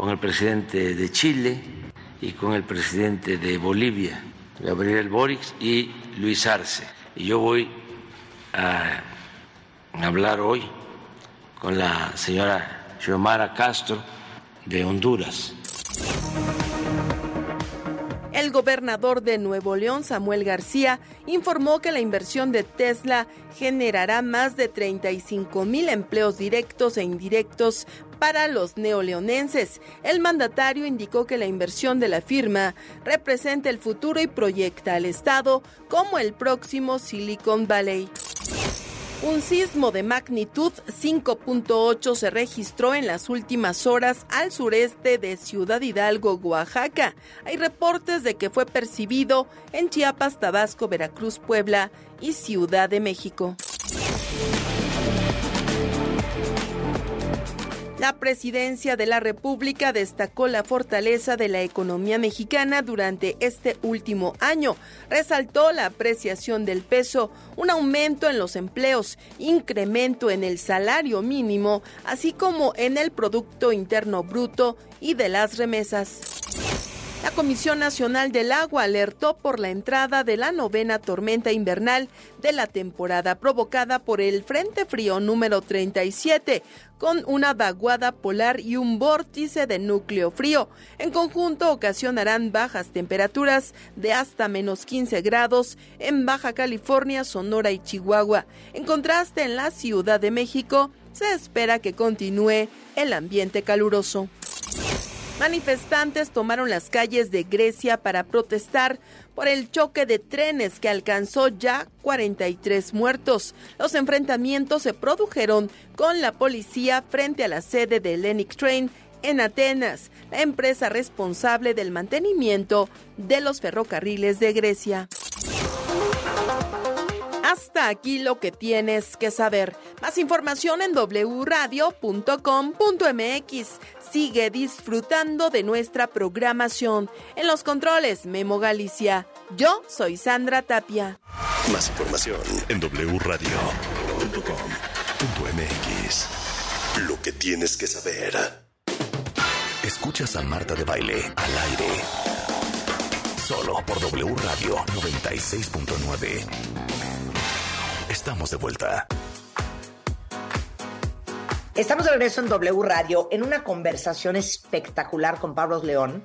con el presidente de Chile y con el presidente de Bolivia, Gabriel Boric y Luis Arce. Y yo voy a hablar hoy con la señora Xiomara Castro de Honduras. Gobernador de Nuevo León, Samuel García, informó que la inversión de Tesla generará más de 35 mil empleos directos e indirectos para los neoleonenses. El mandatario indicó que la inversión de la firma representa el futuro y proyecta al Estado como el próximo Silicon Valley. Un sismo de magnitud 5.8 se registró en las últimas horas al sureste de Ciudad Hidalgo, Oaxaca. Hay reportes de que fue percibido en Chiapas, Tabasco, Veracruz, Puebla y Ciudad de México. La presidencia de la República destacó la fortaleza de la economía mexicana durante este último año. Resaltó la apreciación del peso, un aumento en los empleos, incremento en el salario mínimo, así como en el Producto Interno Bruto y de las remesas. La Comisión Nacional del Agua alertó por la entrada de la novena tormenta invernal de la temporada provocada por el Frente Frío número 37, con una vaguada polar y un vórtice de núcleo frío. En conjunto ocasionarán bajas temperaturas de hasta menos 15 grados en Baja California, Sonora y Chihuahua. En contraste, en la Ciudad de México se espera que continúe el ambiente caluroso. Manifestantes tomaron las calles de Grecia para protestar por el choque de trenes que alcanzó ya 43 muertos. Los enfrentamientos se produjeron con la policía frente a la sede de Hellenic Train en Atenas, la empresa responsable del mantenimiento de los ferrocarriles de Grecia. Hasta aquí lo que tienes que saber. Más información en wradio.com.mx. Sigue disfrutando de nuestra programación. En los controles, Memo Galicia. Yo soy Sandra Tapia. Más información en wradio.com.mx. Lo que tienes que saber. Escuchas a Marta de Baile al aire. Solo por W Radio 96.9. Estamos de vuelta. Estamos de regreso en W Radio en una conversación espectacular con Pablo León.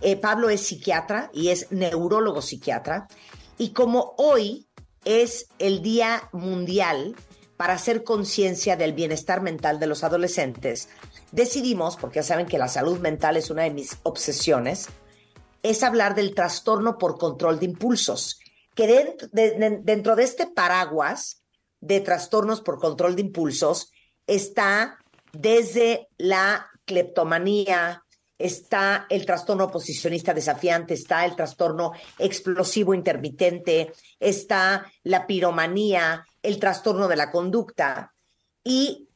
Eh, Pablo es psiquiatra y es neurólogo psiquiatra. Y como hoy es el Día Mundial para hacer conciencia del bienestar mental de los adolescentes, decidimos, porque ya saben que la salud mental es una de mis obsesiones, es hablar del trastorno por control de impulsos que dentro de, dentro de este paraguas de trastornos por control de impulsos está desde la cleptomanía, está el trastorno oposicionista desafiante, está el trastorno explosivo intermitente, está la piromanía, el trastorno de la conducta. Y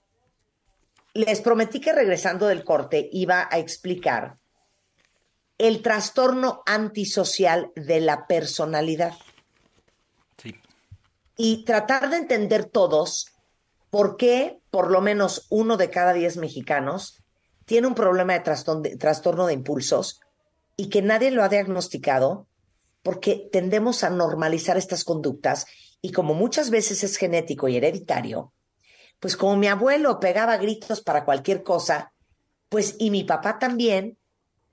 les prometí que regresando del corte iba a explicar el trastorno antisocial de la personalidad y tratar de entender todos por qué por lo menos uno de cada diez mexicanos tiene un problema de trastorno, de impulsos y que nadie lo ha diagnosticado porque tendemos a normalizar estas conductas y como muchas veces es genético y hereditario, pues como mi abuelo pegaba gritos para cualquier cosa, pues y mi papá también,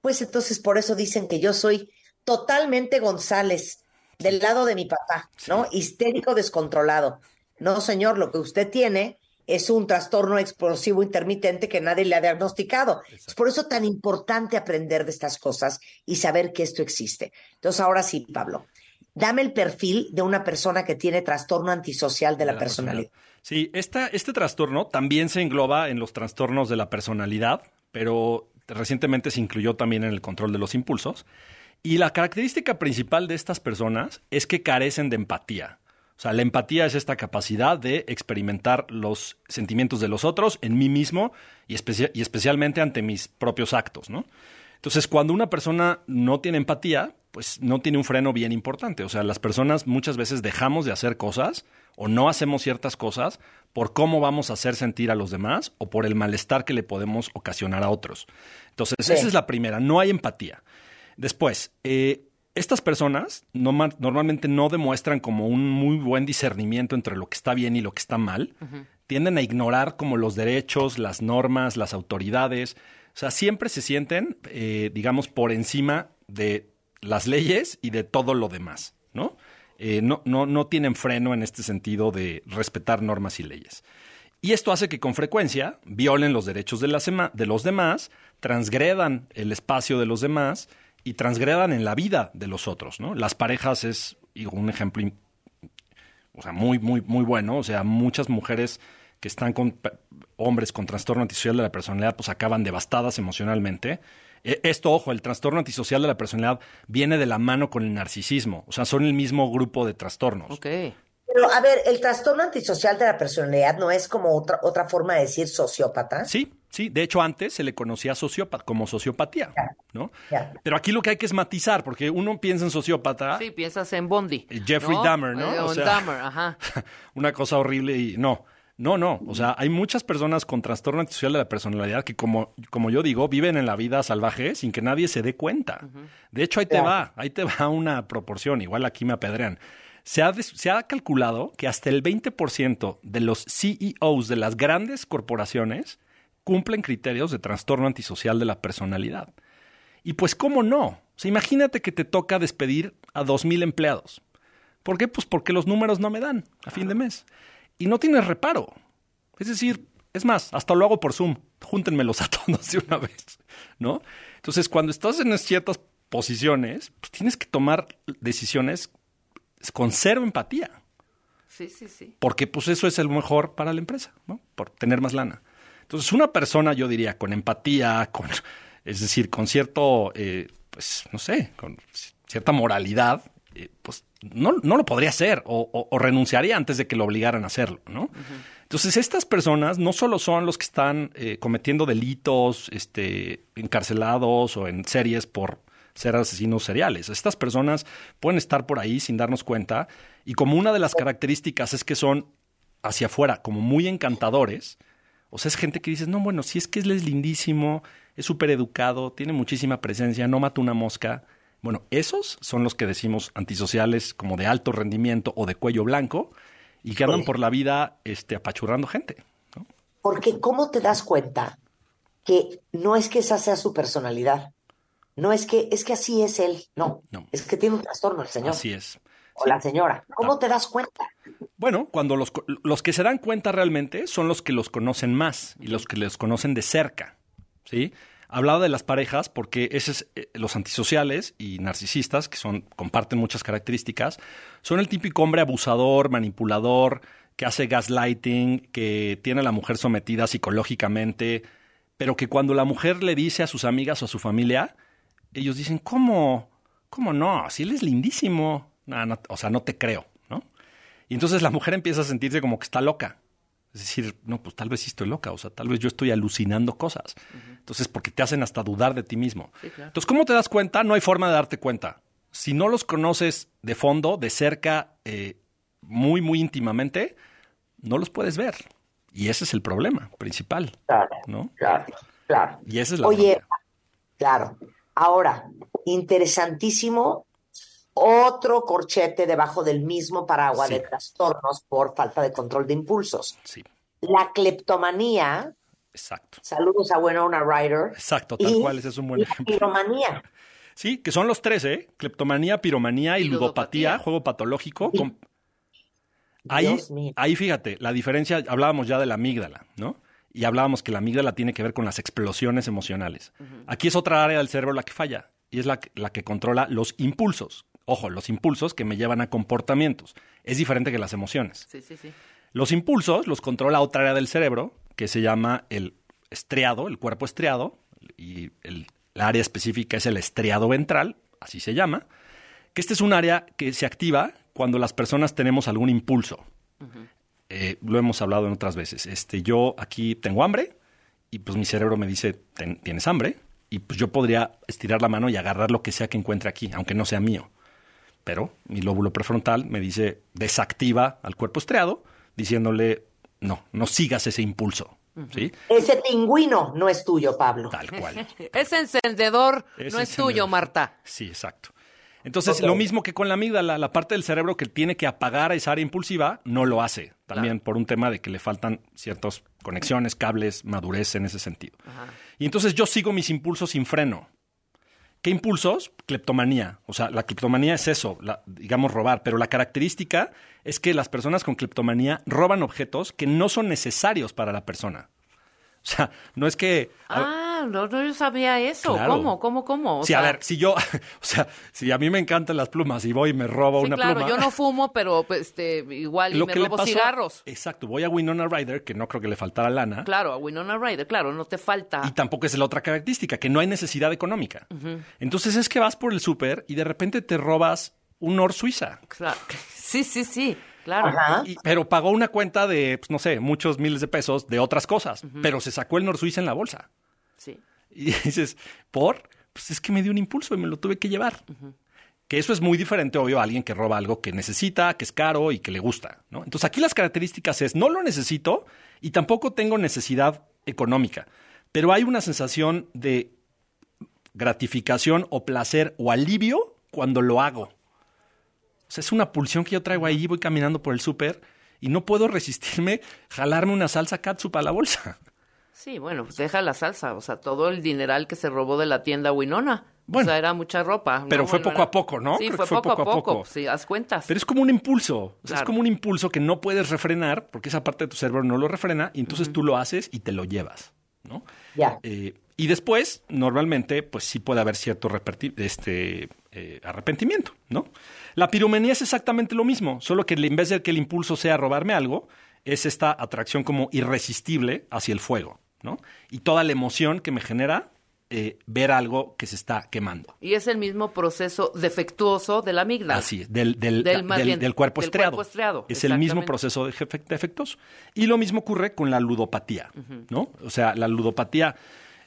pues entonces por eso dicen que yo soy totalmente González, del lado de mi papá, ¿no? Histérico, descontrolado. No, señor, lo que usted tiene es un trastorno explosivo intermitente que nadie le ha diagnosticado. Es por eso tan importante aprender de estas cosas y saber que esto existe. Entonces, ahora sí, Pablo, dame el perfil de una persona que tiene trastorno antisocial de, la, personalidad. Sí, esta, este trastorno también se engloba en los trastornos de la personalidad, pero recientemente se incluyó también en el control de los impulsos. Y la característica principal de estas personas es que carecen de empatía. O sea, la empatía es esta capacidad de experimentar los sentimientos de los otros en mí mismo y, y especialmente ante mis propios actos, ¿no? Entonces, cuando una persona no tiene empatía, pues no tiene un freno bien importante. O sea, las personas muchas veces dejamos de hacer cosas o no hacemos ciertas cosas por cómo vamos a hacer sentir a los demás o por el malestar que le podemos ocasionar a otros. Entonces, esa es la primera, no hay empatía. Después, eh, estas personas normalmente no demuestran como un muy buen discernimiento entre lo que está bien y lo que está mal. Tienden a ignorar como los derechos, las normas, las autoridades. O sea, siempre se sienten, eh, digamos, por encima de las leyes y de todo lo demás, ¿no? Eh, no, no, no tienen freno en este sentido de respetar normas y leyes. Y esto hace que con frecuencia violen los derechos de, de los demás, transgredan el espacio de los demás y transgredan en la vida de los otros, ¿no? Las parejas es un ejemplo o sea, muy, muy, muy bueno. O sea, muchas mujeres que están con hombres con trastorno antisocial de la personalidad, pues acaban devastadas emocionalmente. E, esto, ojo, el trastorno antisocial de la personalidad viene de la mano con el narcisismo. O sea, son el mismo grupo de trastornos. Ok. Pero, a ver, el trastorno antisocial de la personalidad no es como otra, otra forma de decir sociópata. Sí, Sí, de hecho antes se le conocía sociópata, como sociopatía, ¿no? Pero aquí lo que hay que es matizar, porque uno piensa en sociópata. Sí, piensas en Bondi. Eh, Jeffrey Dahmer, ¿no? Eh, o Dahmer, ajá. Una cosa horrible y no. No, no, o sea, hay muchas personas con trastorno antisocial de la personalidad que, como, como yo digo, viven en la vida salvaje sin que nadie se dé cuenta. De hecho, ahí te va, ahí te va una proporción, igual aquí me apedrean. Se ha, se ha calculado que hasta el 20% de los CEOs de las grandes corporaciones cumplen criterios de trastorno antisocial de la personalidad. Y pues, ¿cómo no? O sea, imagínate que te toca despedir a 2.000 empleados. ¿Por qué? Pues porque los números no me dan a fin de mes. Y no tienes reparo. Es decir, es más, hasta lo hago por Zoom. Júntenmelos a todos de una vez, ¿no? Entonces, cuando estás en ciertas posiciones, pues tienes que tomar decisiones con cero empatía. Sí, sí, sí. Porque pues eso es el mejor para la empresa, ¿no? Por tener más lana. Entonces, una persona, yo diría, con empatía, con, es decir, con cierto, eh, pues, no sé, con cierta moralidad, eh, pues no, no, lo podría hacer o, renunciaría antes de que lo obligaran a hacerlo, ¿no? Entonces, estas personas no solo son los que están eh, cometiendo delitos, este, encarcelados o en series por ser asesinos seriales. Estas personas pueden estar por ahí sin darnos cuenta y como una de las características es que son hacia afuera como muy encantadores, o sea, es gente que dices, no, bueno, si es que él es lindísimo, es súper educado, tiene muchísima presencia, no mata una mosca. Bueno, esos son los que decimos antisociales como de alto rendimiento o de cuello blanco y que andan por la vida este, apachurrando gente. Porque ¿cómo te das cuenta que no es que esa sea su personalidad? No es que, es que así es él, no, no. Es que tiene un trastorno el señor. Así es. O la señora. ¿Cómo ah. te das cuenta? Bueno, cuando los, los que se dan cuenta realmente son los que los conocen más y los que les conocen de cerca, ¿sí? Hablaba de las parejas porque esos, eh, los antisociales y narcisistas, que son, comparten muchas características, son el típico hombre abusador, manipulador, que hace gaslighting, que tiene a la mujer sometida psicológicamente, pero que cuando la mujer le dice a sus amigas o a su familia, ellos dicen, ¿cómo? ¿Cómo no? Si él es lindísimo. o sea, no te creo. Y entonces la mujer empieza a sentirse como que está loca. Es decir, no, pues tal vez sí estoy loca, o sea, tal vez yo estoy alucinando cosas. Entonces, porque te hacen hasta dudar de ti mismo. Entonces, ¿cómo te das cuenta? No hay forma de darte cuenta. Si no los conoces de fondo, de cerca, eh, muy, muy íntimamente, no los puedes ver. Y ese es el problema principal. Claro, ¿no? claro, claro. Y esa es la Oye, claro. Ahora, interesantísimo otro corchete debajo del mismo paraguas de trastornos por falta de control de impulsos. Sí. La cleptomanía. Exacto. Saludos a Winona Ryder. Exacto, tal cual, ese es un buen ejemplo. Piromanía. Sí, que son los tres, ¿eh? Cleptomanía, piromanía y, ludopatía, juego patológico. Ahí, ahí fíjate, la diferencia, hablábamos ya de la amígdala, ¿no? Y hablábamos que la amígdala tiene que ver con las explosiones emocionales. Aquí es otra área del cerebro la que falla y es la, la que controla los impulsos, Ojo, los impulsos que me llevan a comportamientos. Es diferente que las emociones. Sí, sí, sí. Los impulsos los controla otra área del cerebro que se llama el estriado, el cuerpo estriado, y el, área específica es el estriado ventral, así se llama, que este es un área que se activa cuando las personas tenemos algún impulso. Eh, lo hemos hablado en otras veces. Este, yo aquí tengo hambre y pues mi cerebro me dice, ¿tienes hambre? y pues yo podría estirar la mano y agarrar lo que sea que encuentre aquí, aunque no sea mío. Pero mi lóbulo prefrontal me dice desactiva al cuerpo estriado, diciéndole no, no sigas ese impulso. ¿sí? Ese pingüino no es tuyo, Pablo. Tal cual. Ese encendedor Ese no es encendedor. tuyo, Marta. Sí, exacto. Entonces, lo mismo que con la amígdala, la parte del cerebro que tiene que apagar a esa área impulsiva, no lo hace. También por un tema de que le faltan ciertas conexiones, cables, madurez en ese sentido. Y entonces yo sigo mis impulsos sin freno. ¿Qué impulsos? Cleptomanía. O sea, la cleptomanía es eso, la- digamos robar, pero la característica es que las personas con cleptomanía roban objetos que no son necesarios para la persona. O sea, no es que... Ah, no, no yo sabía eso. Claro. ¿Cómo? ¿Cómo? ¿Cómo? O sí, a ver, si yo, o sea, si a mí me encantan las plumas y voy y me robo sí, una claro, pluma. yo no fumo, pero pues, este, igual y me robo cigarros. Exacto, voy a Winona Ryder, que no creo que le faltara lana. Claro, a Winona Ryder, claro, no te falta. Y tampoco es la otra característica, que no hay necesidad económica. Entonces es que vas por el súper y de repente te robas un Nor Suiza. Claro. Sí, sí, sí, claro. Y- pero pagó una cuenta de, pues, no sé, muchos miles de pesos de otras cosas. Pero se sacó el Nor Suiza en la bolsa. Sí. Y dices, ¿por? Pues es que me dio un impulso y me lo tuve que llevar. Que eso es muy diferente, obvio, a alguien que roba algo que necesita, que es caro y que le gusta. ¿no? Entonces aquí las características es, no lo necesito y tampoco tengo necesidad económica. Pero hay una sensación de gratificación o placer o alivio cuando lo hago. O sea, es una pulsión que yo traigo ahí, voy caminando por el súper y no puedo resistirme jalarme una salsa catsup a la bolsa. Sí, bueno, pues deja la salsa, o sea, todo el dineral que se robó de la tienda Winona. Bueno, o sea, era mucha ropa. ¿no? pero fue Bueno, poco era- a poco, ¿no? Sí, Creo fue, que fue poco, poco a poco. poco. Sí, haz cuentas. Pero es como un impulso. O sea, Claro. Es como un impulso que no puedes refrenar porque esa parte de tu cerebro no lo refrena y entonces tú lo haces y te lo llevas, ¿no? Ya. Eh, y después, normalmente, pues sí puede haber cierto este, eh, arrepentimiento, ¿no? La piromanía es exactamente lo mismo, solo que en vez de que el impulso sea robarme algo, es esta atracción como irresistible hacia el fuego, ¿no? Y toda la emoción que me genera eh, ver algo que se está quemando. Y es el mismo proceso defectuoso de la amígdala. Así es, del, del, Del- del- bien, del cuerpo del estriado. cuerpo estriado, Es el mismo proceso de defectos. Y lo mismo ocurre con la ludopatía, ¿no? O sea, la ludopatía,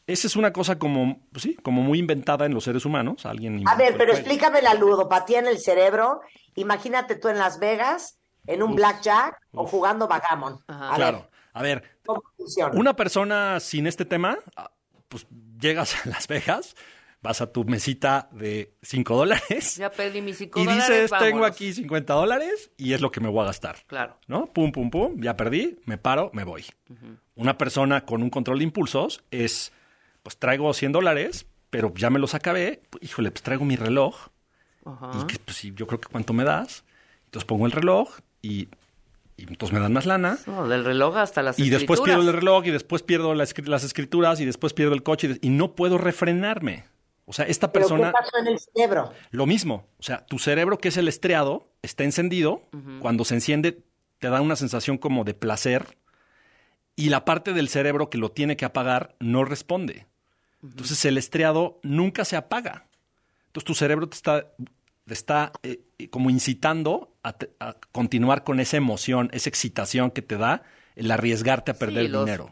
esa es una cosa como, pues sí, como muy inventada en los seres humanos. Alguien A ver, pero explícame la ludopatía en el cerebro. Imagínate tú en Las Vegas, en un blackjack o jugando bagamon. A Claro. ver, A ver, ¿cómo funciona? una persona sin este tema, ah, pues llegas a Las Vegas, vas a tu mesita de 5 dólares Ya perdí mis cinco y dólares, dices, tengo vámonos". aquí 50 dólares y es lo que me voy a gastar. Claro. ¿no? Pum, pum, pum, ya perdí, me paro, me voy. Una persona con un control de impulsos es, pues traigo 100 dólares, pero ya me los acabé, híjole, pues traigo mi reloj y que, pues yo creo que cuánto me das. Entonces pongo el reloj y, y entonces me dan más lana. No, del reloj hasta las Y después escrituras. pierdo el reloj y después pierdo las escrituras y después pierdo el coche y, y no puedo refrenarme. O sea, esta ¿Pero persona... qué pasó en el cerebro? Lo mismo, o sea, tu cerebro que es el estriado está encendido, cuando se enciende te da una sensación como de placer y la parte del cerebro que lo tiene que apagar no responde. Entonces el estriado nunca se apaga. Entonces tu cerebro te está, te está eh, como incitando a, continuar con esa emoción, esa excitación que te da el arriesgarte a perder Sí, los, dinero.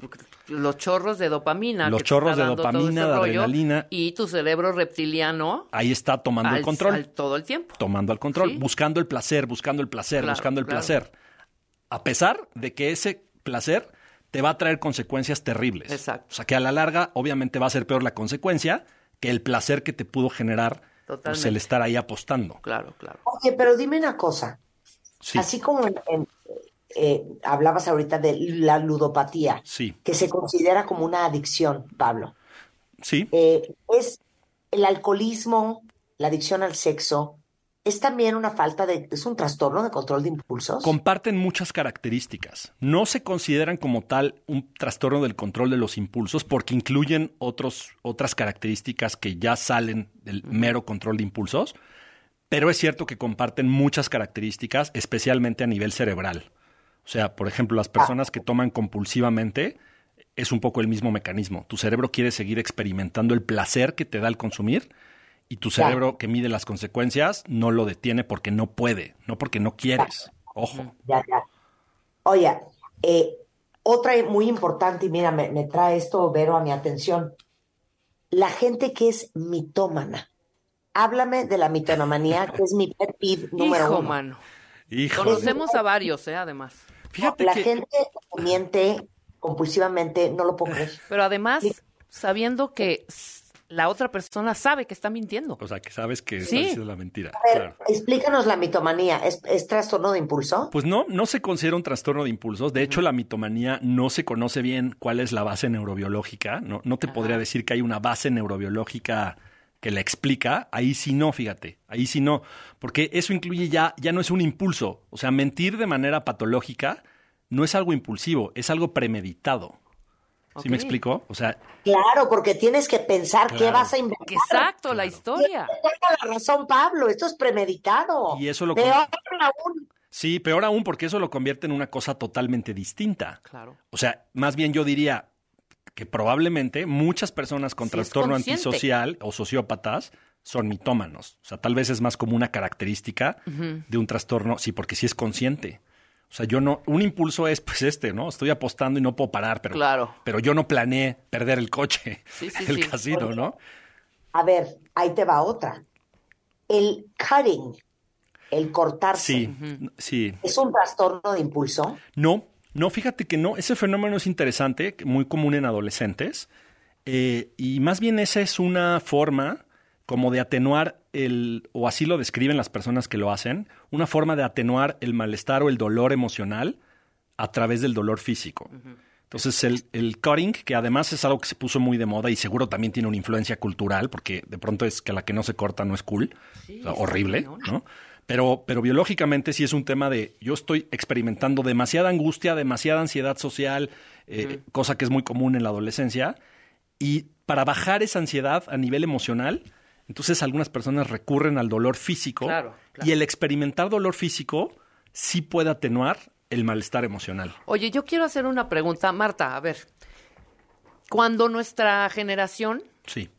Los chorros de dopamina. Los que chorros de dopamina, de rollo, adrenalina. Y tu cerebro reptiliano Ahí está tomando al, el control. al todo el tiempo. tomando el control, Sí. buscando el placer, buscando el placer, Claro, buscando el claro. placer. A pesar de que ese placer te va a traer consecuencias terribles. Exacto. O sea, que a la larga, obviamente, va a ser peor la consecuencia que el placer que te pudo generar pues, Totalmente. el estar ahí apostando. Claro, claro. Oye, pero dime una cosa. Sí, Así como en- en, eh, hablabas ahorita de la ludopatía, sí, que se considera como una adicción, Pablo. sí. Eh, es el alcoholismo, la adicción al sexo, es también una falta de, es un trastorno de control de impulsos. Comparten muchas características. No se consideran como tal un trastorno del control de los impulsos porque incluyen otros, otras características que ya salen del mero control de impulsos, pero es cierto que comparten muchas características, especialmente a nivel cerebral. O sea, por ejemplo, las personas que toman compulsivamente es un poco el mismo mecanismo. Tu cerebro quiere seguir experimentando el placer que te da el consumir y tu cerebro que mide las consecuencias no lo detiene porque no puede, no porque no quieres. Ojo. Ya, ya. Oye, eh, otra muy importante, y mira, me, me trae esto, Vero, a mi atención. la gente que es mitómana. Háblame de la mitomanía, que es mi pet peeve número Hijo, uno. mano. Hijo. Conocemos a varios, ¿eh? Además. Fíjate la que gente que miente compulsivamente, no lo puedo creer. Pero además, sabiendo que la otra persona sabe que está mintiendo. o sea, que sabes que Sí. está diciendo la mentira. A ver, Claro. explícanos la mitomanía. ¿Es, es trastorno de impulso? Pues no, no se considera un trastorno de impulsos. De hecho, la mitomanía no se conoce bien cuál es la base neurobiológica. No, no te podría decir que hay una base neurobiológica que la explica. Ahí sí no, fíjate. Ahí sí no. Porque eso incluye ya, ya no es un impulso. O sea, mentir de manera patológica no es algo impulsivo, es algo premeditado. ¿Sí me explico? O sea, Claro, porque tienes que pensar qué vas a inventar. Exacto, la historia. Tenga la razón, Pablo. Esto es premeditado. Y eso lo Peor aún. sí, peor aún porque eso lo convierte en una cosa totalmente distinta. Claro. O sea, más bien yo diría que probablemente muchas personas con Sí, trastorno antisocial o sociópatas son mitómanos. O sea, tal vez es más como una característica de un trastorno, sí, porque sí es consciente. O sea, yo no, un impulso es pues este, ¿no? Estoy apostando y no puedo parar, pero, Claro. pero yo no planeé perder el coche, Sí, sí, el sí. casino, ¿no? A ver, ahí te va otra. El cutting, el cortarse, Sí, sí. ¿es un trastorno de impulso? No, no, fíjate que no. Ese fenómeno es interesante, muy común en adolescentes. eh, y más bien esa es una forma como de atenuar el, o así lo describen las personas que lo hacen, una forma de atenuar el malestar o el dolor emocional a través del dolor físico. Entonces el, el cutting, que además es algo que se puso muy de moda y seguro también tiene una influencia cultural, porque de pronto es que la que no se corta no es cool, o sea, está horrible, cañón. ¿no? Pero, pero biológicamente sí es un tema de yo estoy experimentando demasiada angustia, demasiada ansiedad social, eh, cosa que es muy común en la adolescencia, y para bajar esa ansiedad a nivel emocional, entonces algunas personas recurren al dolor físico Claro, claro. y el experimentar dolor físico sí puede atenuar el malestar emocional. Oye, yo quiero hacer una pregunta, Marta, a ver. Cuando nuestra generación, Sí.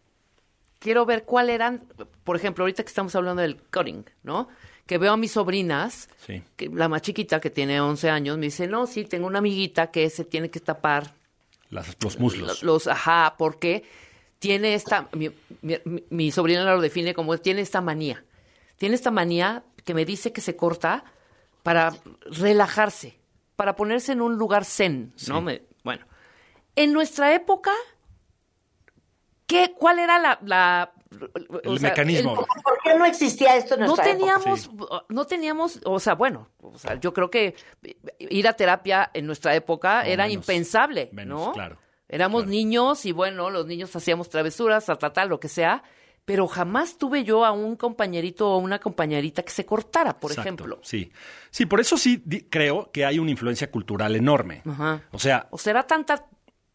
quiero ver cuál eran, por ejemplo, ahorita que estamos hablando del cutting, ¿no? Que veo a mis sobrinas, Sí. que la más chiquita que tiene 11 años, me dice, no, sí, tengo una amiguita que se tiene que tapar Las- los muslos. los, ajá, porque tiene esta, mi, mi- mi sobrina lo define como tiene esta manía. Tiene esta manía que me dice que se corta para relajarse, para ponerse en un lugar zen, ¿no? Sí. Me- bueno, en nuestra época, ¿qué, ¿cuál era la... la- o El sea, mecanismo. el- ¿Por qué no existía esto en no nuestra época? teníamos, no teníamos, o sea, bueno, o sea, yo creo que ir a terapia en nuestra época No, era menos, impensable, menos, ¿no? claro, Éramos claro. niños y bueno, los niños hacíamos travesuras, ta, ta, ta, lo que sea, pero jamás tuve yo a un compañerito o una compañerita que se cortara, por Exacto, ejemplo. Sí. Sí, por eso sí creo que hay una influencia cultural enorme. Ajá. O sea, O será tanta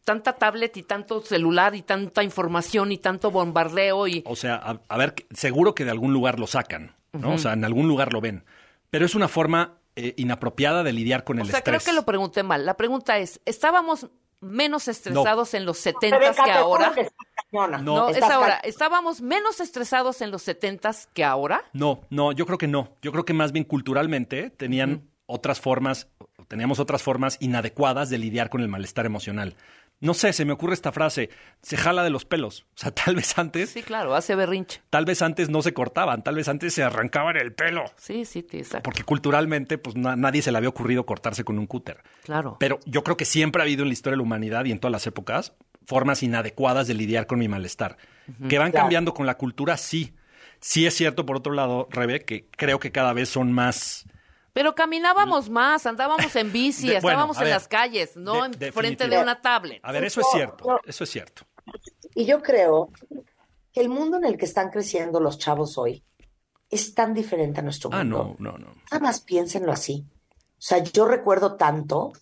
tanta tablet y tanto celular y tanta información y tanto bombardeo y o sea, a, a ver, seguro que de algún lugar lo sacan, ¿no? O sea, en algún lugar lo ven. Pero es una forma eh, inapropiada de lidiar con o el sea, creo estrés. que lo pregunté mal. La pregunta es, ¿estábamos menos estresados en los setentas Rebeca, que te juro ahora? No. No, es ahora. ¿Estábamos menos estresados en los setentas que ahora? No, no, yo creo que no. Yo creo que más bien culturalmente tenían otras formas, teníamos otras formas inadecuadas de lidiar con el malestar emocional. No sé, se me ocurre esta frase, se jala de los pelos. O sea, tal vez antes, Sí, claro, hace berrinche. tal vez antes no se cortaban, tal vez antes se arrancaban el pelo. Sí, sí, sí, exacto. Porque culturalmente, pues na- nadie se le había ocurrido cortarse con un cúter. Claro. Pero yo creo que siempre ha habido en la historia de la humanidad y en todas las épocas formas inadecuadas de lidiar con mi malestar. Que van Claro. cambiando con la cultura, sí. Sí es cierto, por otro lado, Rebe, que creo que cada vez son más... Pero caminábamos más, andábamos en bici, De- estábamos en ver, las calles, no de- en frente de una tablet. A ver, eso es cierto, no. eso es cierto. Y yo creo que el mundo en el que están creciendo los chavos hoy es tan diferente a nuestro Ah, mundo. no, no, no. Nada más piénsenlo así. O sea, yo recuerdo tanto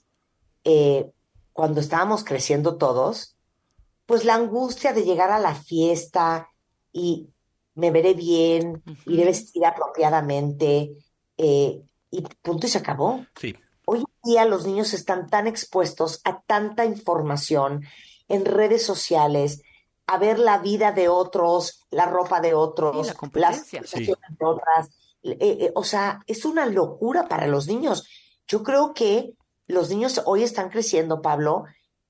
eh, cuando estábamos creciendo todos, pues la angustia de llegar a la fiesta y me veré bien, iré vestida apropiadamente, eh, y punto y se acabó. Sí, Hoy en día los niños están tan expuestos a tanta información en redes sociales, a ver la vida de otros, la ropa de otros, Sí, la competencia. las situaciones de otras. Eh, eh, o sea, es una locura para los niños. Yo creo que los niños hoy están creciendo, Pablo,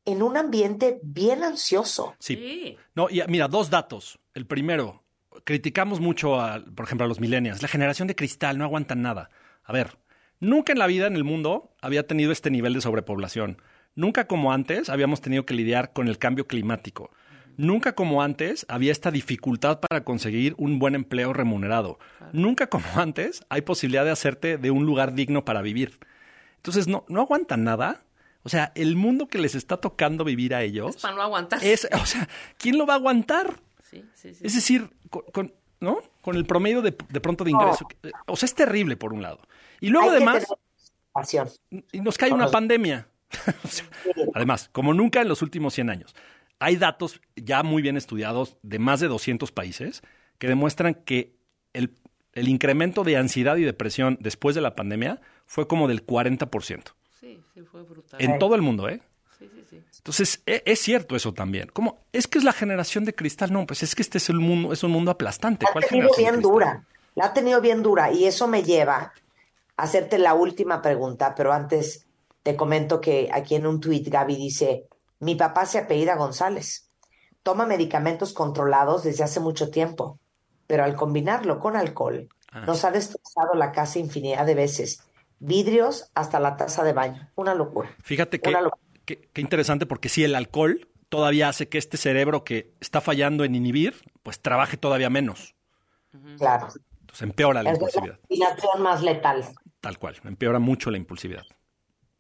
en un ambiente bien ansioso. Sí. No, y mira, dos datos. El primero, criticamos mucho, a, por ejemplo, a los millennials. La generación de cristal no aguantan nada. A ver, nunca en la vida en el mundo había tenido este nivel de sobrepoblación. Nunca como antes habíamos tenido que lidiar con el cambio climático. Nunca como antes había esta dificultad para conseguir un buen empleo remunerado. Nunca como antes hay posibilidad de hacerte de un lugar digno para vivir. Entonces, no, no aguantan nada. O sea, el mundo que les está tocando vivir a ellos Es para no aguantar. es, o sea, ¿quién lo va a aguantar? Sí, sí, sí. Es decir, con, con- ¿no? Con el promedio de, de pronto de ingreso. O sea, es terrible por un lado. Y luego Hay además, y nos cae una pandemia. Además, como nunca en los últimos 100 años. Hay datos ya muy bien estudiados de más de 200 países que demuestran que el, el incremento de ansiedad y depresión después de la pandemia fue como del 40%. Sí, sí, fue brutal. En todo el mundo, ¿eh? Sí. Entonces, e- es cierto eso también. ¿Cómo? Es que es la generación de cristal. No, pues es que este es el mundo, es un mundo aplastante. La ha ¿Cuál tenido bien dura. La ha tenido bien dura. Y eso me lleva a hacerte la última pregunta. Pero antes te comento que aquí en un tuit Gaby dice: Mi papá se apellida González. Toma medicamentos controlados desde hace mucho tiempo. Pero al combinarlo con alcohol, Ah. nos ha destrozado la casa infinidad de veces. Vidrios hasta la taza de baño. Una locura. Fíjate que, Una locura. Que interesante porque si el alcohol todavía hace que este cerebro que está fallando en inhibir, pues trabaje todavía menos. Claro. Entonces empeora la Es la impulsividad. combinación más letal. Tal cual, empeora mucho la impulsividad.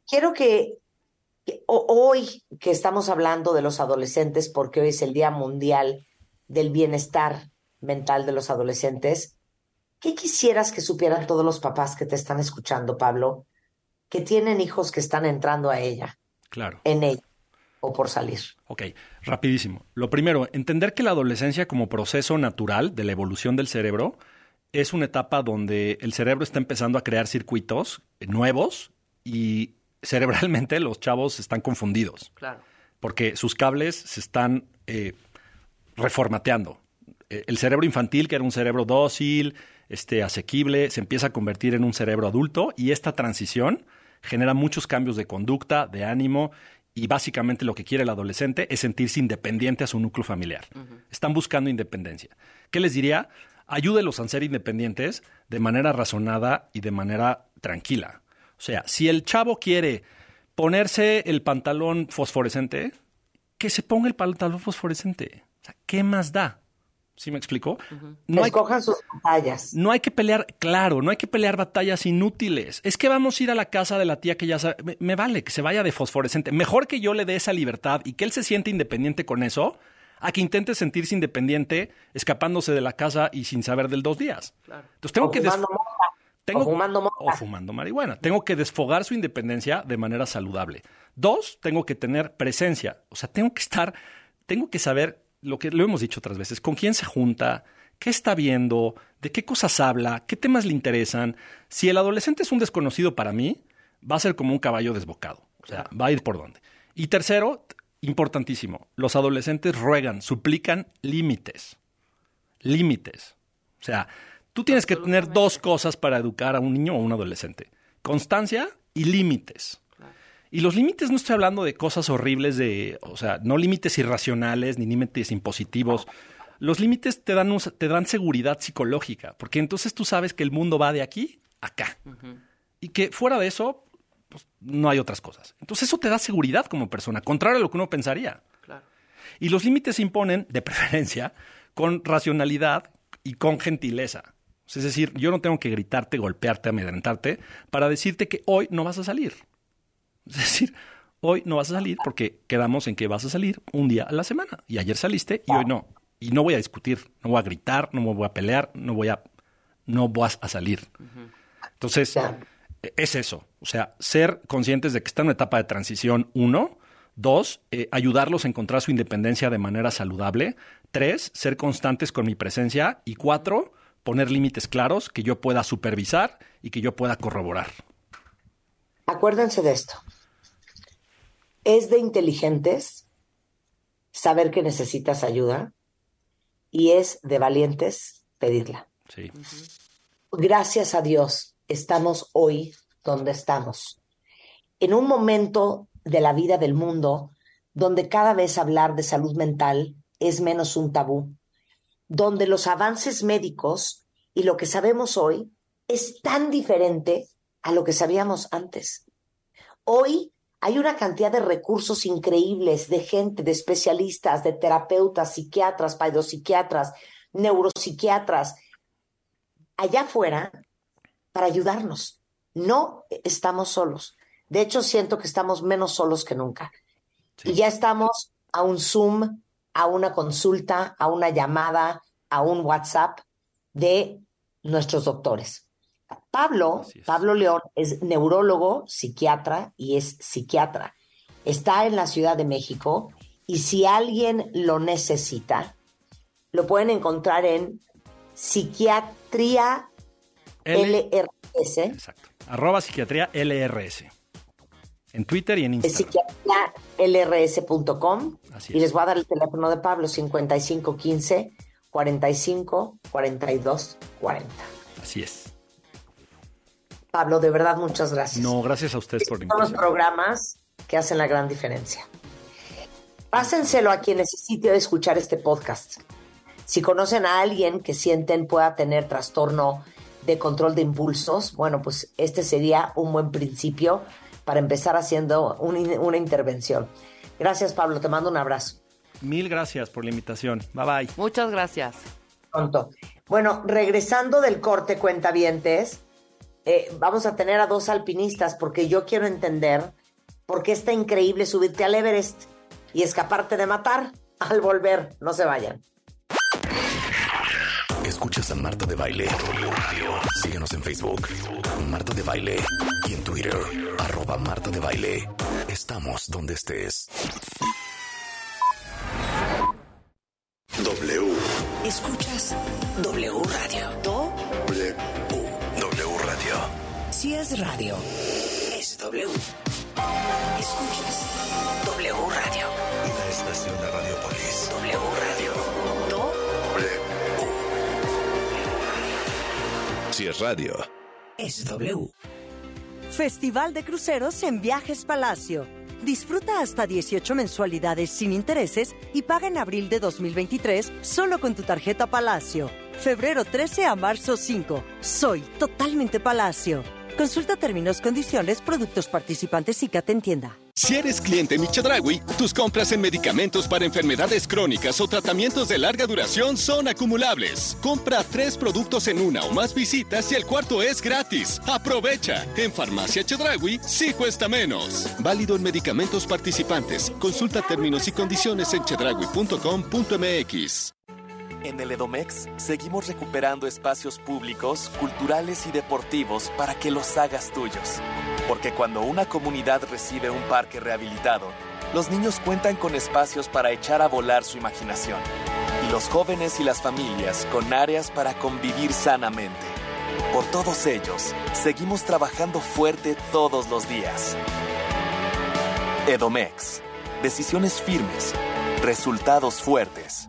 quiero que, que ho- hoy que estamos hablando de los adolescentes, porque hoy es el Día Mundial del Bienestar Mental de los Adolescentes, ¿qué quisieras que supieran todos los papás que te están escuchando, Pablo, que tienen hijos que están entrando a ella, Claro. en ella, o por salir? Ok, rapidísimo. Lo primero, entender que la adolescencia como proceso natural de la evolución del cerebro es una etapa donde el cerebro está empezando a crear circuitos nuevos y cerebralmente los chavos están confundidos. Claro. porque sus cables se están eh, reformateando. Eh, El cerebro infantil, que era un cerebro dócil, este, asequible, se empieza a convertir en un cerebro adulto y esta transición genera muchos cambios de conducta, de ánimo y básicamente lo que quiere el adolescente es sentirse independiente a su núcleo familiar. Están buscando independencia. ¿Qué les diría? Ayúdelos a ser independientes de manera razonada y de manera tranquila. O sea, si el chavo quiere ponerse el pantalón fosforescente, que se ponga el pantalón fosforescente. O sea, ¿qué más da? ¿Sí me explico? No hay, Escojan sus batallas. no hay que pelear, claro, no hay que pelear batallas inútiles. Es que vamos a ir a la casa de la tía que ya sabe. Me, me vale que se vaya de fosforescente. Mejor que yo le dé esa libertad y que él se siente independiente con eso, a que intente sentirse independiente escapándose de la casa y sin saber del dos días. Claro. Entonces tengo o que fumando mota, tengo- o fumando mota. o fumando marihuana. Tengo que desfogar su independencia de manera saludable. Dos, tengo que tener presencia. O sea, tengo que estar, tengo que saber lo que lo hemos dicho otras veces, con quién se junta, qué está viendo, de qué cosas habla, qué temas le interesan. Si el adolescente es un desconocido para mí, va a ser como un caballo desbocado. O sea, va a ir por donde. Y tercero, importantísimo, los adolescentes ruegan, suplican límites. Límites. O sea, tú tienes que tener dos cosas para educar a un niño o a un adolescente. Constancia y límites. Y los límites no estoy hablando de cosas horribles de, o sea, no límites irracionales ni límites impositivos. Los límites te dan, te dan seguridad psicológica, porque entonces tú sabes que el mundo va de aquí a acá. Y que fuera de eso, pues, no hay otras cosas. Entonces eso te da seguridad como persona, contrario a lo que uno pensaría. Claro. Y los límites se imponen, de preferencia, con racionalidad y con gentileza. Es decir, yo no tengo que gritarte, golpearte, amedrentarte para decirte que hoy no vas a salir. Es decir, hoy no vas a salir porque quedamos en que vas a salir un día a la semana. Y ayer saliste y hoy no. Y no voy a discutir, no voy a gritar, no me voy a pelear, no voy a, no vas a salir. Entonces, Ya. es eso. O sea, ser conscientes de que está en una etapa de transición, uno. Dos, eh, ayudarlos a encontrar su independencia de manera saludable. Tres, ser constantes con mi presencia. Y cuatro, poner límites claros que yo pueda supervisar y que yo pueda corroborar. Acuérdense de esto. Es de inteligentes saber que necesitas ayuda y es de valientes pedirla. Sí. Gracias a Dios estamos hoy donde estamos. En un momento de la vida del mundo donde cada vez hablar de salud mental es menos un tabú, donde los avances médicos y lo que sabemos hoy es tan diferente a lo que sabíamos antes. Hoy hay una cantidad de recursos increíbles de gente, de especialistas, de terapeutas, psiquiatras, paidopsiquiatras, neuropsiquiatras, allá afuera para ayudarnos. No estamos solos. De hecho, siento que estamos menos solos que nunca. Y ya estamos a un Zoom, a una consulta, a una llamada, a un WhatsApp de nuestros doctores. Pablo, Pablo León, es neurólogo, psiquiatra y es psiquiatra. Está en la Ciudad de México y si alguien lo necesita, lo pueden encontrar en psiquiatría LRS. Exacto. Arroba psiquiatría LRS. En Twitter y en Instagram. psiquiatrialrs.com. Y les voy a dar el teléfono de Pablo, 5515 45 42 40. Así es. Pablo, de verdad, muchas gracias. No, gracias a ustedes por Son los programas que hacen la gran diferencia. Pásenselo a quien necesite escuchar este podcast. Si conocen a alguien que sienten pueda tener trastorno de control de impulsos, bueno, pues este sería un buen principio para empezar haciendo una intervención. Gracias, Pablo. Te mando un abrazo. Mil gracias por la invitación. Bye bye. Muchas gracias. Pronto. Bueno, regresando del corte, cuentavientes, eh, vamos a tener a dos alpinistas porque yo quiero entender por qué está increíble subirte al Everest y escaparte de matar al volver. No se vayan. Escuchas a Marta de Baile. Síguenos en Facebook, Marta de Baile. Y en Twitter, arroba Marta de Baile. Estamos donde estés. W. Escuchas W Radio. W. W Radio. Si es radio, es W. Escuchas W Radio. Una estación de Radiopolis. W Radio. Do. Si es radio. Es W. Festival de Cruceros en Viajes Palacio. Disfruta hasta 18 mensualidades sin intereses y paga en abril de 2023 solo con tu tarjeta Palacio. Febrero 13 a marzo 5. Soy totalmente Palacio. Consulta términos, condiciones, productos participantes y te entienda. Si eres cliente Michedragui, tus compras en medicamentos para enfermedades crónicas o tratamientos de larga duración son acumulables. Compra tres productos en una o más visitas y el cuarto es gratis. Aprovecha. En Farmacia Chedragui sí cuesta menos. Válido en medicamentos participantes. Consulta términos y condiciones en chedragui.com.mx. En el Edomex seguimos recuperando espacios públicos, culturales y deportivos para que los hagas tuyos. Porque cuando una comunidad recibe un parque rehabilitado, los niños cuentan con espacios para echar a volar su imaginación. Y los jóvenes y las familias con áreas para convivir sanamente. Por todos ellos, seguimos trabajando fuerte todos los días. Edomex. Decisiones firmes. Resultados fuertes.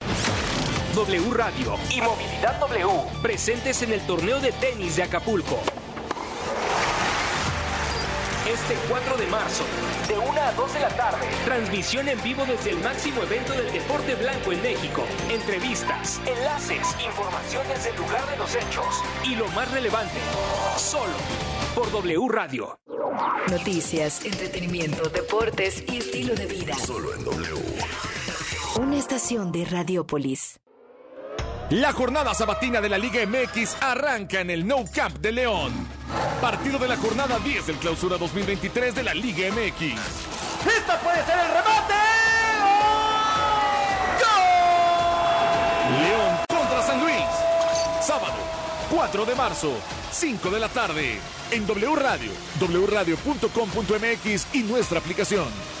W Radio y Movilidad W presentes en el torneo de tenis de Acapulco. este 4 de marzo, de 1 a 2 de la tarde. Transmisión en vivo desde el máximo evento del deporte blanco en México. Entrevistas, enlaces, informaciones del lugar de los hechos y lo más relevante, solo por W Radio. Noticias, entretenimiento, deportes y estilo de vida. Solo en W. Una estación de Radiopolis. La jornada sabatina de la Liga MX arranca en el No Camp de León. Partido de la jornada 10 del clausura 2023 de la Liga MX. ¡Esta puede ser el remate! León contra San Luis. Sábado, 4 de marzo, 5 de la tarde. En W Radio, wradio.com.mx y nuestra aplicación.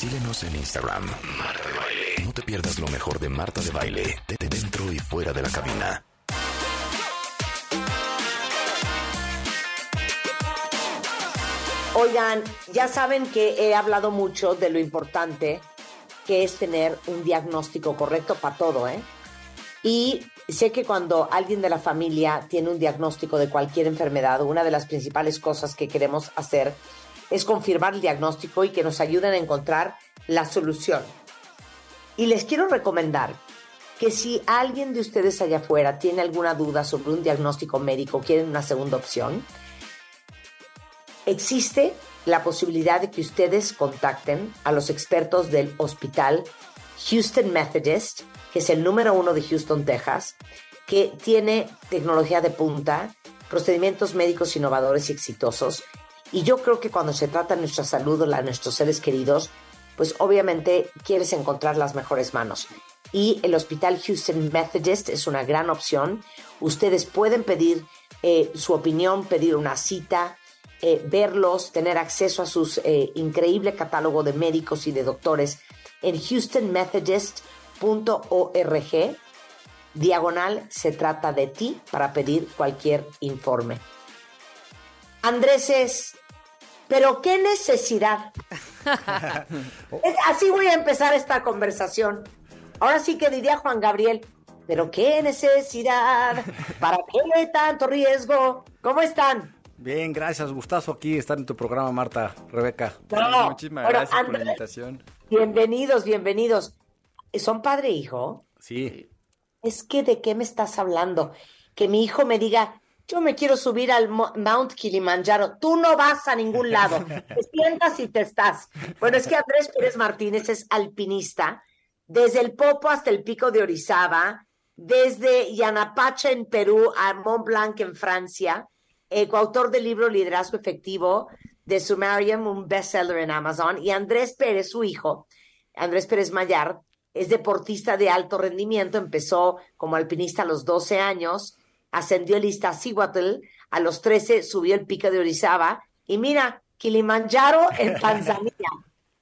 Síguenos en Instagram. Marta de Baile. No te pierdas lo mejor de Marta de Baile, de de dentro y fuera de la cabina. Oigan, ya saben que he hablado mucho de lo importante que es tener un diagnóstico correcto para todo, ¿eh? Y sé que cuando alguien de la familia tiene un diagnóstico de cualquier enfermedad, una de las principales cosas que queremos hacer es confirmar el diagnóstico y que nos ayuden a encontrar la solución. Y les quiero recomendar que si alguien de ustedes allá afuera tiene alguna duda sobre un diagnóstico médico, quieren una segunda opción, existe la posibilidad de que ustedes contacten a los expertos del hospital Houston Methodist, que es el número uno de Houston, Texas, que tiene tecnología de punta, procedimientos médicos innovadores y exitosos. Y yo creo que cuando se trata de nuestra salud o la de nuestros seres queridos, pues obviamente quieres encontrar las mejores manos. Y el Hospital Houston Methodist es una gran opción. Ustedes pueden pedir eh, su opinión, pedir una cita, eh, verlos, tener acceso a su increíble catálogo de médicos y de doctores en houstonmethodist.org. Diagonal se trata de ti para pedir cualquier informe. Andrés es, pero qué necesidad. Es- Así voy a empezar esta conversación. Ahora sí que diría Juan Gabriel, pero qué necesidad, para qué tanto riesgo. ¿Cómo están? Bien, gracias. Gustazo aquí estar en tu programa, Marta, Rebeca. No, Muchísimas bueno, gracias por la invitación. Bienvenidos, bienvenidos. ¿Son padre e hijo? Sí. Es que de qué me estás hablando? Que mi hijo me diga, yo me quiero subir al Mo- Mount Kilimanjaro. Tú no vas a ningún lado. Te sientas y te estás. Bueno, es que Andrés Pérez Martínez es alpinista, desde el Popo hasta el Pico de Orizaba, desde Yanapacha en Perú a Mont Blanc en Francia, eh, coautor del libro Liderazgo Efectivo de Sumerium, un bestseller en Amazon, y Andrés Pérez, su hijo, Andrés Pérez Mayar, es deportista de alto rendimiento, empezó como alpinista a los 12 años, ascendió el Iztaccíhuatl, a los 13 subió el pico de Orizaba, y mira, Kilimanjaro en Tanzania.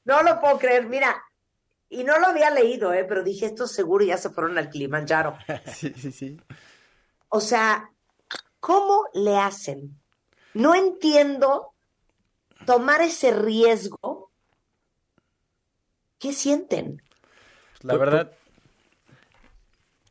No lo puedo creer, mira, y no lo había leído, ¿eh? pero dije, esto seguro ya se fueron al Kilimanjaro. Sí, sí, sí. O sea, ¿Cómo le hacen? No entiendo tomar ese riesgo. ¿Qué sienten? La verdad,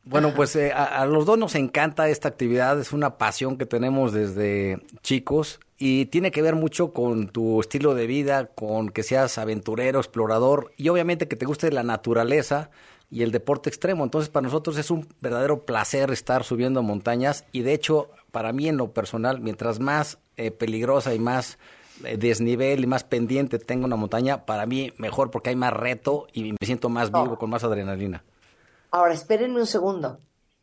bueno, pues eh, a, a, los dos nos encanta esta actividad, es una pasión que tenemos desde chicos y tiene que ver mucho con tu estilo de vida, con que seas aventurero, explorador y obviamente que te guste la naturaleza y el deporte extremo. Entonces para nosotros es un verdadero placer estar subiendo montañas y de hecho para mí en lo personal, mientras más eh, peligrosa y más eh, desnivel y más pendiente tenga una montaña, para mí mejor porque hay más reto y me siento más vivo, con más adrenalina. Ahora, espérenme un segundo.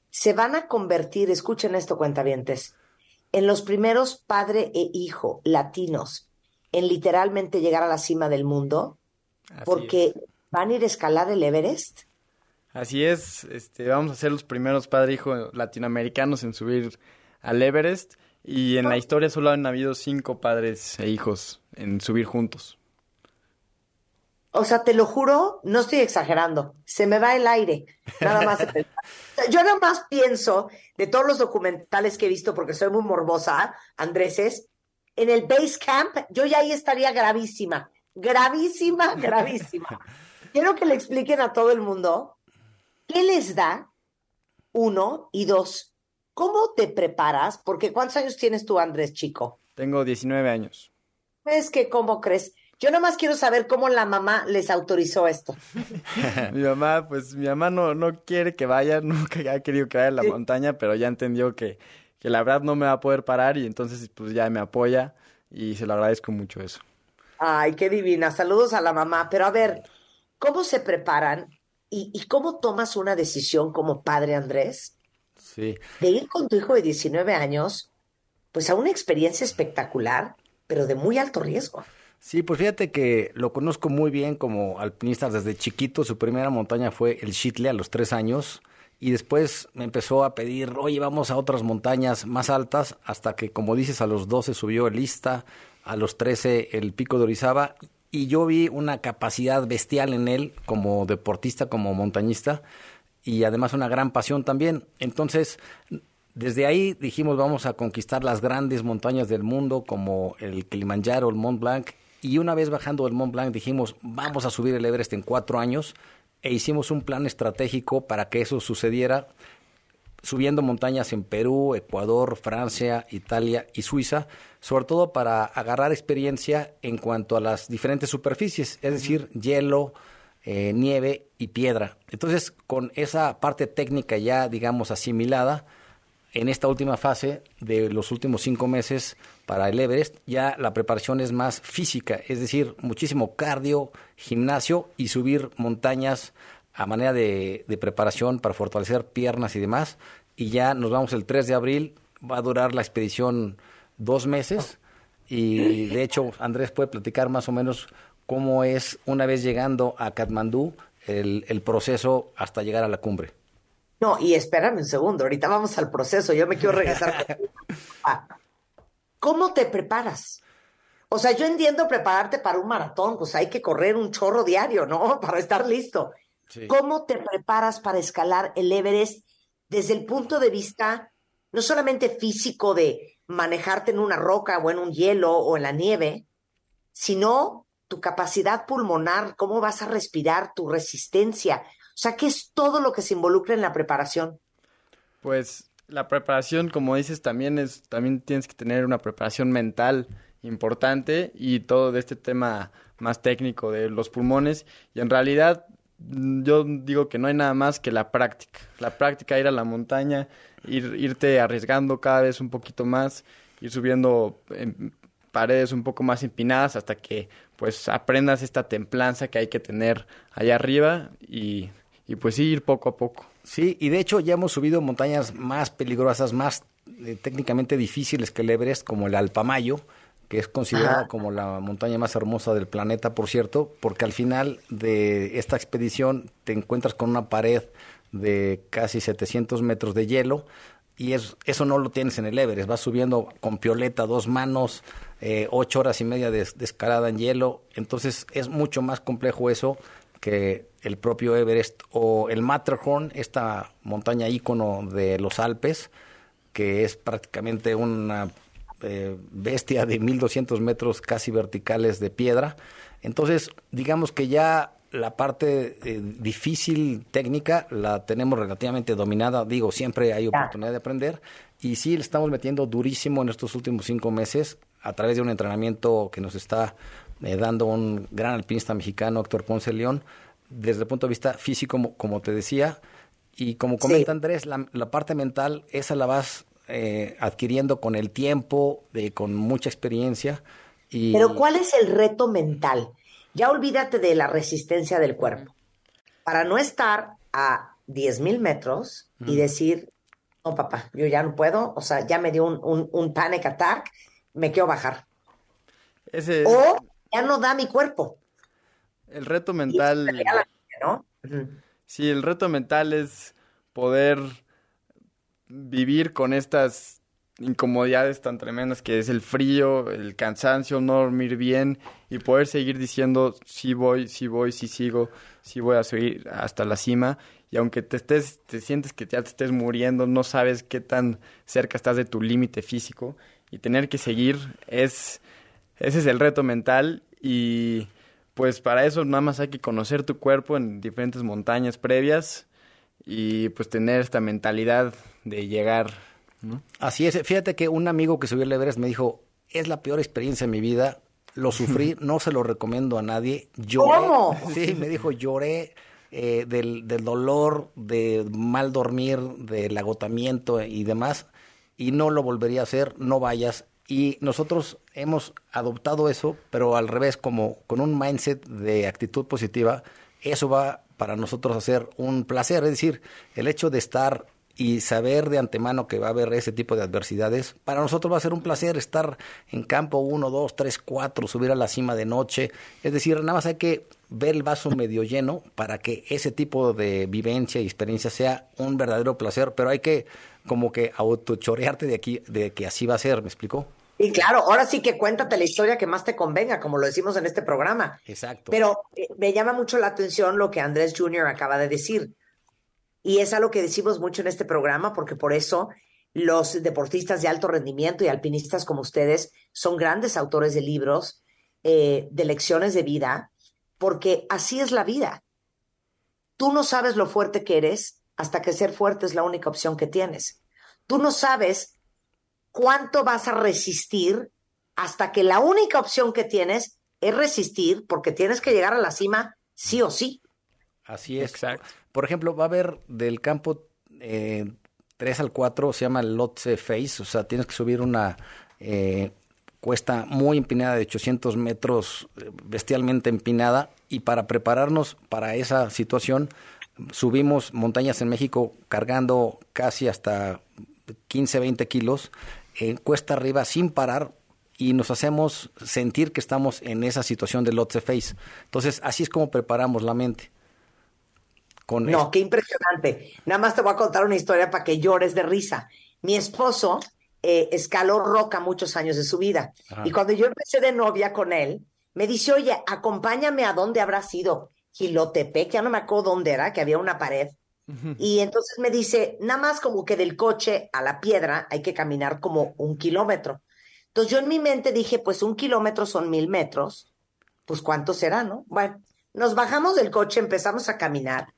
Se van a convertir, escuchen esto, cuentavientes, en los primeros padre e hijo latinos en literalmente llegar a la cima del mundo, Así porque es. van a ir a escalar el Everest. Así es, este, vamos a ser los primeros padre e hijo latinoamericanos en subir al Everest y en la historia solo han habido cinco padres e hijos en subir juntos. O sea, te lo juro, no estoy exagerando, se me va el aire, nada más. Yo nada más pienso de todos los documentales que he visto, porque soy muy morbosa, Andréses, en el base camp, yo ya ahí estaría gravísima, gravísima, gravísima. Quiero que le expliquen a todo el mundo qué les da, uno, y dos, ¿cómo te preparas? Porque ¿cuántos años tienes tú, Andrés, chico? Tengo 19 años. Es que, ¿cómo crees? Yo nomás quiero saber cómo la mamá les autorizó esto. mi mamá, pues mi mamá no, no quiere que vaya, nunca ha querido que vaya a la montaña, pero ya entendió que, que la verdad no me va a poder parar y entonces pues ya me apoya y se lo agradezco mucho eso. Ay, qué divina. Saludos a la mamá. Pero a ver, ¿cómo se preparan y, y cómo tomas una decisión como padre, Andrés, Sí. de ir con tu hijo de 19 años, pues a una experiencia espectacular, pero de muy alto riesgo? Sí, pues fíjate que lo conozco muy bien como alpinista desde chiquito. Su primera montaña fue el Chitle a los tres años y después me empezó a pedir, oye, vamos a otras montañas más altas, hasta que, como dices, a los 12 subió el Ista, a los 13 el Pico de Orizaba y yo vi una capacidad bestial en él como deportista, como montañista y además una gran pasión también. Entonces, desde ahí dijimos vamos a conquistar las grandes montañas del mundo como el Kilimanjaro, el Mont Blanc y una vez bajando el Mont Blanc dijimos vamos a subir el Everest en cuatro años e hicimos un plan estratégico para que eso sucediera subiendo montañas en Perú, Ecuador, Francia, Italia y Suiza, sobre todo para agarrar experiencia en cuanto a las diferentes superficies, es decir, hielo, eh, nieve y piedra. Entonces, con esa parte técnica ya, digamos, asimilada, en esta última fase de los últimos cinco meses para el Everest, ya la preparación es más física, es decir, muchísimo cardio, gimnasio y subir montañas a manera de, preparación para fortalecer piernas y demás. Y ya nos vamos el 3 de abril, va a durar la expedición dos meses. Y de hecho, Andrés puede platicar más o menos cómo es, una vez llegando a Katmandú, el proceso hasta llegar a la cumbre. No, y espérame un segundo, ahorita vamos al proceso, yo me quiero regresar. ¿Cómo te preparas? O sea, yo entiendo prepararte para un maratón, pues hay que correr un chorro diario, ¿no? Para estar listo. Sí. ¿Cómo te preparas para escalar el Everest desde el punto de vista no solamente físico de manejarte en una roca o en un hielo o en la nieve, sino tu capacidad pulmonar, cómo vas a respirar, tu resistencia? O sea, ¿qué es todo lo que se involucra en la preparación? Pues la preparación, como dices, también es, también tienes que tener una preparación mental importante y todo de este tema más técnico de los pulmones. Y en realidad yo digo que no hay nada más que la práctica. La práctica, ir a la montaña, ir, irte arriesgando cada vez un poquito más, ir subiendo en paredes un poco más empinadas hasta que pues aprendas esta templanza que hay que tener allá arriba y, y pues sí, ir poco a poco. Sí, y de hecho ya hemos subido montañas más peligrosas, más eh, técnicamente difíciles que el Everest, como el Alpamayo, que es considerada Ajá. como la montaña más hermosa del planeta, por cierto, porque al final de esta expedición te encuentras con una pared de casi 700 metros de hielo y es, eso no lo tienes en el Everest, vas subiendo con pioleta, dos manos, eh, ocho horas y media de, de escalada en hielo, entonces es mucho más complejo eso que el propio Everest o el Matterhorn, esta montaña ícono de los Alpes, que es prácticamente una eh, bestia de 1200 metros casi verticales de piedra. Entonces, digamos que ya la parte eh, difícil técnica la tenemos relativamente dominada. Digo, siempre hay oportunidad de aprender. Y sí, le estamos metiendo durísimo en estos últimos cinco meses a través de un entrenamiento que nos está eh, dando un gran alpinista mexicano, Héctor Ponce León, desde el punto de vista físico, como, te decía. Y como comenta Andrés, la, parte mental, esa la vas eh, adquiriendo con el tiempo, con mucha experiencia. Y... Pero ¿cuál es el reto mental? Ya olvídate de la resistencia del cuerpo. Para no estar a 10.000 metros y decir, no, papá, yo ya no puedo, o sea, ya me dio un, un, panic attack, me quiero bajar. O ya no da mi cuerpo. El reto mental. ¿no? Sí, el reto mental es poder vivir con estas incomodidades tan tremendas que es el frío, el cansancio, no dormir bien y poder seguir diciendo sí voy, sí voy, sí sigo, sí voy a subir hasta la cima y aunque te estés, te sientes que ya te estés muriendo, no sabes qué tan cerca estás de tu límite físico y tener que seguir es, ese es el reto mental y pues para eso nada más hay que conocer tu cuerpo en diferentes montañas previas y pues tener esta mentalidad de llegar Así es. Fíjate que un amigo que subió el Everest me dijo, es la peor experiencia de mi vida, lo sufrí, no se lo recomiendo a nadie. ¿Cómo? Sí, me dijo, lloré eh, del, del dolor, de mal dormir, del agotamiento y demás, y no lo volvería a hacer, no vayas. Y nosotros hemos adoptado eso, pero al revés, como con un mindset de actitud positiva, eso va para nosotros a ser un placer. Es decir, el hecho de estar y saber de antemano que va a haber ese tipo de adversidades, para nosotros va a ser un placer estar en campo 1, 2, 3, 4, subir a la cima de noche. Es decir, nada más hay que ver el vaso medio lleno para que ese tipo de vivencia y experiencia sea un verdadero placer, pero hay que como que autochorearte de aquí, de que así va a ser, ¿me explicó? Y claro, ahora sí que cuéntate la historia que más te convenga, como lo decimos en este programa. Exacto. Pero eh, me llama mucho la atención lo que Andrés Jr. acaba de decir y es algo que decimos mucho en este programa, porque por eso los deportistas de alto rendimiento y alpinistas como ustedes son grandes autores de libros, eh, de lecciones de vida, porque así es la vida. Tú no sabes lo fuerte que eres hasta que ser fuerte es la única opción que tienes. Tú no sabes cuánto vas a resistir hasta que la única opción que tienes es resistir porque tienes que llegar a la cima sí o sí. Así es. Exacto. Por ejemplo, va a haber del campo eh, 3 al 4, se llama Lotse Face, o sea, tienes que subir una eh, cuesta muy empinada de 800 metros, eh, bestialmente empinada, y para prepararnos para esa situación, subimos montañas en México cargando casi hasta 15, 20 kilos, en cuesta arriba sin parar, y nos hacemos sentir que estamos en esa situación de Lotse Face. Entonces, así es como preparamos la mente no, qué impresionante. Nada más te voy a contar una historia para que llores de risa. Mi esposo eh, escaló roca muchos años de su vida. Y cuando yo empecé de novia con él, me dice, oye, acompáñame a dónde habrá sido. Gilotepec, ya no me acuerdo dónde era, que había una pared. Y entonces me dice, nada más como que del coche a la piedra hay que caminar como un kilómetro. Entonces yo en mi mente dije, pues un kilómetro son mil metros, pues cuánto será, ¿no? Bueno, nos bajamos del coche, empezamos a caminar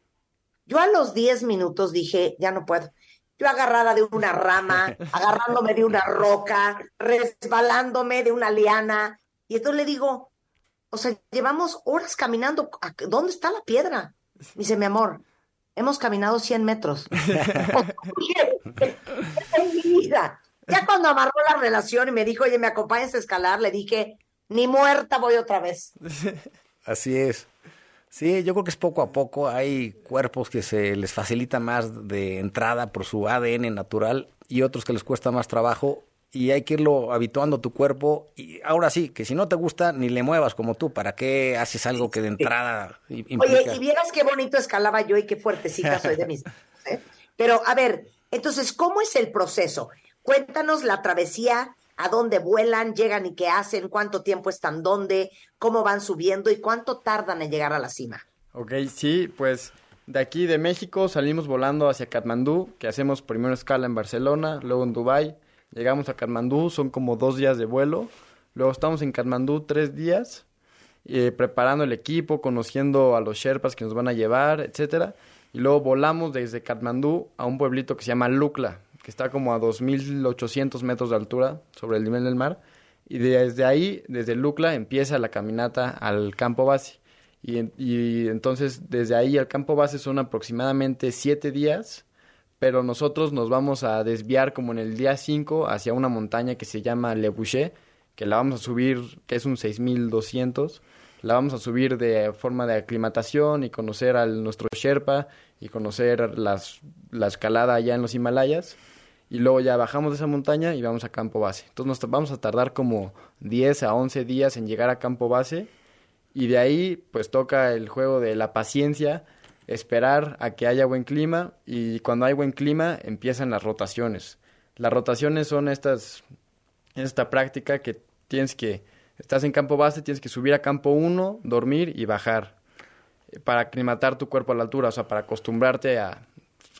yo a los 10 minutos dije, ya no puedo. Yo agarrada de una rama, agarrándome de una roca, resbalándome de una liana. Y entonces le digo, o sea, llevamos horas caminando. ¿Dónde está la piedra? Me dice, mi amor, hemos caminado 100 metros. en mi vida. Ya cuando amarró la relación y me dijo, oye, ¿me acompañas a escalar? Le dije, ni muerta voy otra vez. Así es. Sí, yo creo que es poco a poco. Hay cuerpos que se les facilita más de entrada por su ADN natural y otros que les cuesta más trabajo y hay que irlo habituando a tu cuerpo. Y ahora sí, que si no te gusta, ni le muevas como tú. ¿Para qué haces algo que de entrada implica? Oye, y vieras qué bonito escalaba yo y qué fuertecita soy de mis... ¿eh? Pero, a ver, entonces, ¿cómo es el proceso? Cuéntanos la travesía a dónde vuelan, llegan y qué hacen, cuánto tiempo están dónde, cómo van subiendo y cuánto tardan en llegar a la cima. Ok, sí, pues De aquí de México salimos volando hacia Katmandú, que hacemos primero escala en Barcelona, luego en Dubai. Llegamos a Katmandú, son como dos días de vuelo. Luego estamos en Katmandú tres días, eh, preparando el equipo, conociendo a los Sherpas que nos van a llevar, etcétera. Y luego volamos desde Katmandú a un pueblito que se llama Lukla, que está como a 2.800 metros de altura sobre el nivel del mar. Y desde ahí, desde Lukla, empieza la caminata al campo base. Y, entonces desde ahí al campo base son aproximadamente siete días, pero nosotros nos vamos a desviar como en el día 5 hacia una montaña que se llama Le que la vamos a subir, que es un 6200, la vamos a subir de forma de aclimatación y conocer a nuestro Sherpa y conocer las, la escalada allá en los Himalayas. Y luego ya bajamos de esa montaña y vamos a campo base. Entonces nos vamos a tardar como 10 a 11 días en llegar a campo base y de ahí pues toca el juego de la paciencia, esperar a que haya buen clima y cuando hay buen clima empiezan las rotaciones. Las rotaciones son estas, esta práctica que tienes que, estás en campo base, tienes que subir a campo 1, dormir y bajar para aclimatar tu cuerpo a la altura, o sea, para acostumbrarte a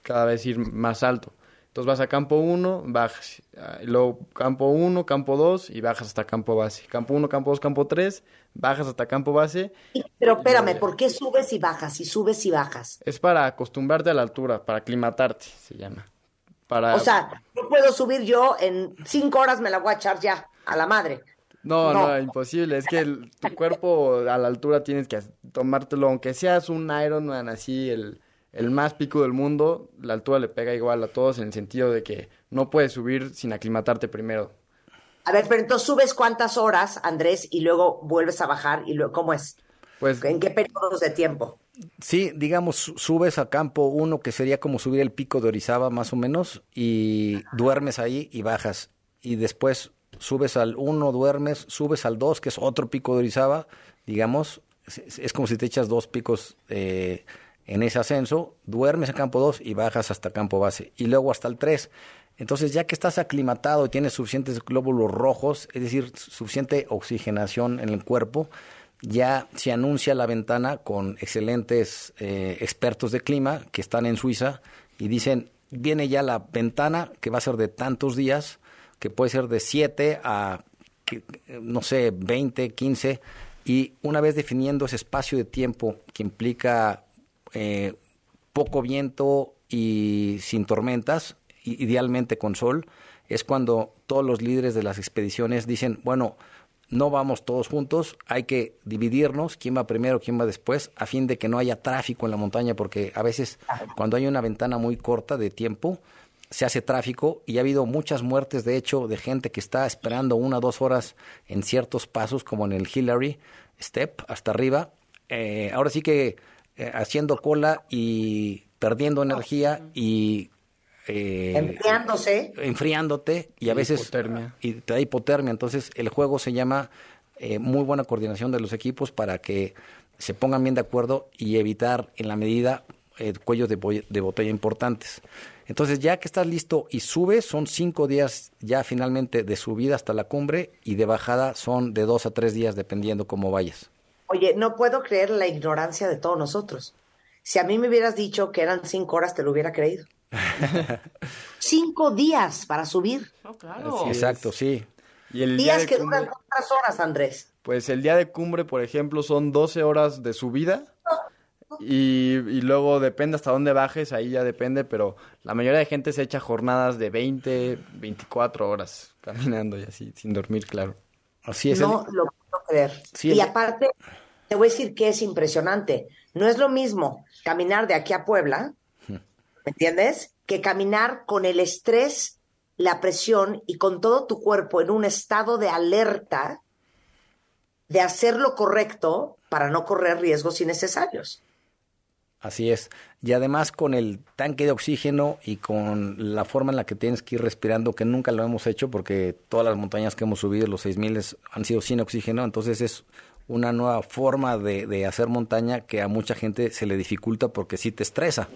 cada vez ir más alto. Entonces vas a campo 1, bajas, ah, luego campo 1, campo 2 y bajas hasta campo base. Campo 1, campo 2, campo 3, bajas hasta campo base. Pero espérame, ¿por qué subes y bajas y subes y bajas? Es para acostumbrarte a la altura, para aclimatarte, se llama. Para... O sea, no puedo subir yo en cinco horas me la voy a echar ya, a la madre. No, no, imposible. Es que tu cuerpo a la altura tienes que tomártelo, aunque seas un Ironman así, el, el más pico del mundo, la altura le pega igual a todos en el sentido de que no puedes subir sin aclimatarte primero. A ver, pero entonces subes cuántas horas, Andrés, y luego vuelves a bajar, y luego, ¿cómo es? Pues, ¿En qué periodos de tiempo? Sí, digamos, subes a campo uno, que sería como subir el pico de Orizaba, más o menos, y duermes ahí y bajas. Y después subes al uno, duermes, subes al dos, que es otro pico de Orizaba, digamos, es, como si te echas dos picos eh, en ese ascenso, duermes a campo dos y bajas hasta campo base. Y luego hasta el 3. Entonces, ya que estás aclimatado y tienes suficientes glóbulos rojos, es decir, suficiente oxigenación en el cuerpo, ya se anuncia la ventana con excelentes eh, expertos de clima que están en Suiza y dicen, viene ya la ventana que va a ser de tantos días, que puede ser de 7 a, no sé, 20, 15, y una vez definiendo ese espacio de tiempo que implica eh, poco viento y sin tormentas, idealmente con sol, es cuando todos los líderes de las expediciones dicen, bueno, no vamos todos juntos, hay que dividirnos, quién va primero, quién va después, a fin de que no haya tráfico en la montaña, porque a veces cuando hay una ventana muy corta de tiempo, se hace tráfico y ha habido muchas muertes, de hecho, de gente que está esperando una o dos horas en ciertos pasos, como en el Hillary Step, hasta arriba. Eh, ahora sí que eh, haciendo cola y perdiendo energía y eh, enfriándose. Enfriándote y a veces hipotermia. y te da hipotermia. Entonces el juego se llama eh, muy buena coordinación de los equipos para que se pongan bien de acuerdo y evitar en la medida eh, cuellos de, de, botella importantes. Entonces ya que estás listo y subes, son cinco días ya finalmente de subida hasta la cumbre y de bajada son de dos a tres días dependiendo cómo vayas. Oye, no puedo creer la ignorancia de todos nosotros. Si a mí me hubieras dicho que eran cinco horas, te lo hubiera creído. Cinco días para subir. claro. Exacto, sí. Y el días que duran cuántas horas, Andrés. Pues el día de cumbre, por ejemplo, son 12 horas de subida. Y, y, luego depende hasta dónde bajes, ahí ya depende, pero la mayoría de gente se echa jornadas de 20, 24 horas caminando y así, sin dormir, claro. Así es. No lo y aparte, te voy a decir que es impresionante. No es lo mismo caminar de aquí a Puebla ¿me entiendes? Que caminar con el estrés, la presión y con todo tu cuerpo en un estado de alerta de hacer lo correcto para no correr riesgos innecesarios. Así es. Y además con el tanque de oxígeno y con la forma en la que tienes que ir respirando, que nunca lo hemos hecho porque todas las montañas que hemos subido, los 6000 han sido sin oxígeno, entonces es una nueva forma de, de hacer montaña que a mucha gente se le dificulta porque sí te estresa.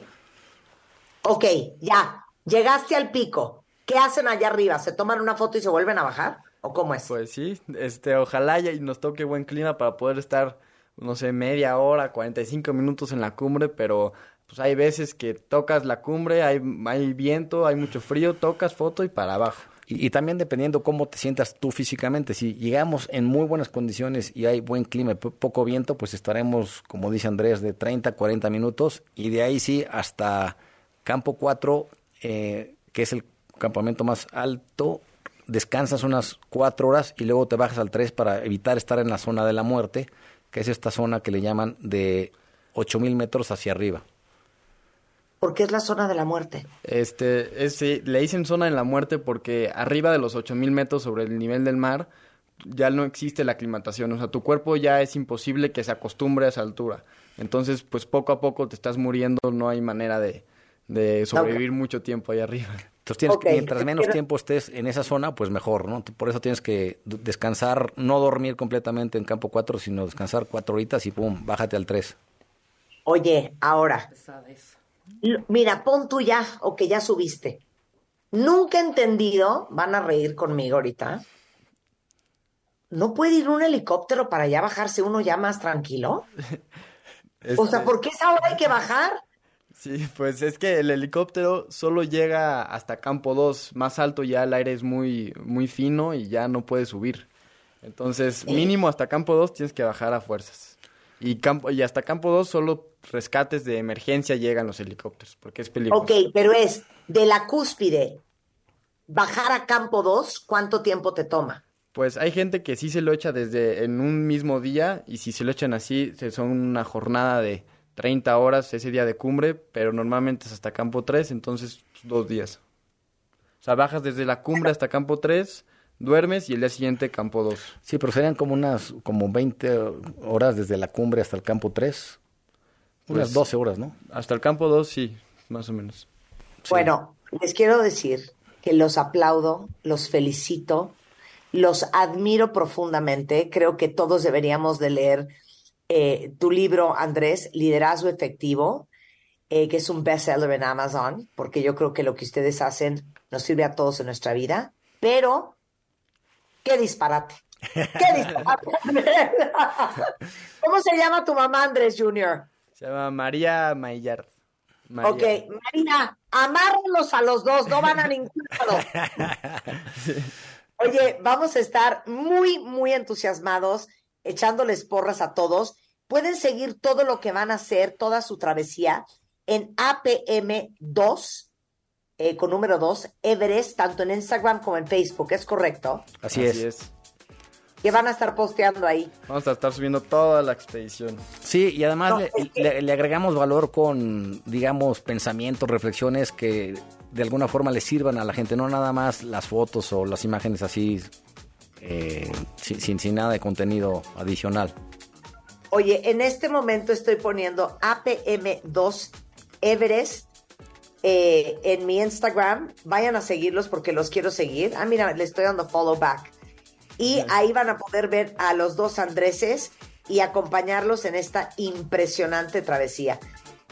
Ok, ya, llegaste al pico. ¿Qué hacen allá arriba? ¿Se toman una foto y se vuelven a bajar? ¿O cómo es? Pues sí, este, ojalá y nos toque buen clima para poder estar no sé, media hora, 45 minutos en la cumbre, pero pues hay veces que tocas la cumbre, hay, hay viento, hay mucho frío, tocas foto y para abajo. Y, también dependiendo cómo te sientas tú físicamente. Si llegamos en muy buenas condiciones y hay buen clima y poco viento, pues estaremos, como dice Andrés, de 30, 40 minutos. Y de ahí sí hasta campo 4, eh, que es el campamento más alto, descansas unas 4 horas y luego te bajas al 3 para evitar estar en la zona de la muerte, que es esta zona que le llaman de 8.000 metros hacia arriba. ¿Por qué es la zona de la muerte? Este, es, le dicen zona de la muerte porque arriba de los 8000 metros sobre el nivel del mar ya no existe la aclimatación. O sea, tu cuerpo ya es imposible que se acostumbre a esa altura. Entonces, pues poco a poco te estás muriendo, no hay manera de, de sobrevivir mucho tiempo ahí arriba. Entonces, tienes, mientras menos tiempo estés en esa zona, pues mejor, ¿no? Por eso tienes que descansar, no dormir completamente en campo 4, sino descansar cuatro horitas y pum, bájate al 3. Oye, ahora, Mira, pon tú ya o que ya subiste. Nunca he entendido, van a reír conmigo ahorita. ¿No puede ir un helicóptero para ya bajarse uno ya más tranquilo? O sea, ¿por qué esa hora hay que bajar? Sí, pues es que el helicóptero solo llega hasta campo 2, más alto ya el aire es muy, muy fino y ya no puede subir. Entonces, mínimo hasta campo 2 tienes que bajar a fuerzas. Y, campo, y hasta campo 2 solo rescates de emergencia llegan los helicópteros, porque es peligroso. Ok, pero es de la cúspide, bajar a campo 2, ¿cuánto tiempo te toma? Pues hay gente que sí se lo echa desde en un mismo día y si se lo echan así, son una jornada de 30 horas ese día de cumbre, pero normalmente es hasta campo 3, entonces pues, dos días. O sea, bajas desde la cumbre hasta campo 3 duermes y el día siguiente campo 2. Sí, pero serían como unas como 20 horas desde la cumbre hasta el campo 3. Unas 12 pues, horas, ¿no? Hasta el campo 2, sí, más o menos. Bueno, les quiero decir que los aplaudo, los felicito, los admiro profundamente. Creo que todos deberíamos de leer eh, tu libro, Andrés, Liderazgo Efectivo, eh, que es un bestseller en Amazon, porque yo creo que lo que ustedes hacen nos sirve a todos en nuestra vida. Pero ¡Qué disparate! ¡Qué disparate! ¿Cómo se llama tu mamá, Andrés Jr.? Se llama María Maillard. Ok, María, amárrenlos a los dos, no van a ningún lado. Oye, vamos a estar muy, muy entusiasmados, echándoles porras a todos. Pueden seguir todo lo que van a hacer, toda su travesía, en APM2 eh, con número 2, Everest, tanto en Instagram como en Facebook, ¿es correcto? Así, es. ¿Qué van a estar posteando ahí? Vamos a estar subiendo toda la expedición. Sí, y además le, agregamos valor con, digamos, pensamientos, reflexiones que de alguna forma le sirvan a la gente, no nada más las fotos o las imágenes así, eh, sin, sin nada de contenido adicional. Oye, en este momento estoy poniendo APM2 Everest eh, en mi Instagram. Vayan a seguirlos porque los quiero seguir. Ah, mira, le estoy dando follow back. Y ahí van a poder ver a los dos Andreses y acompañarlos en esta impresionante travesía.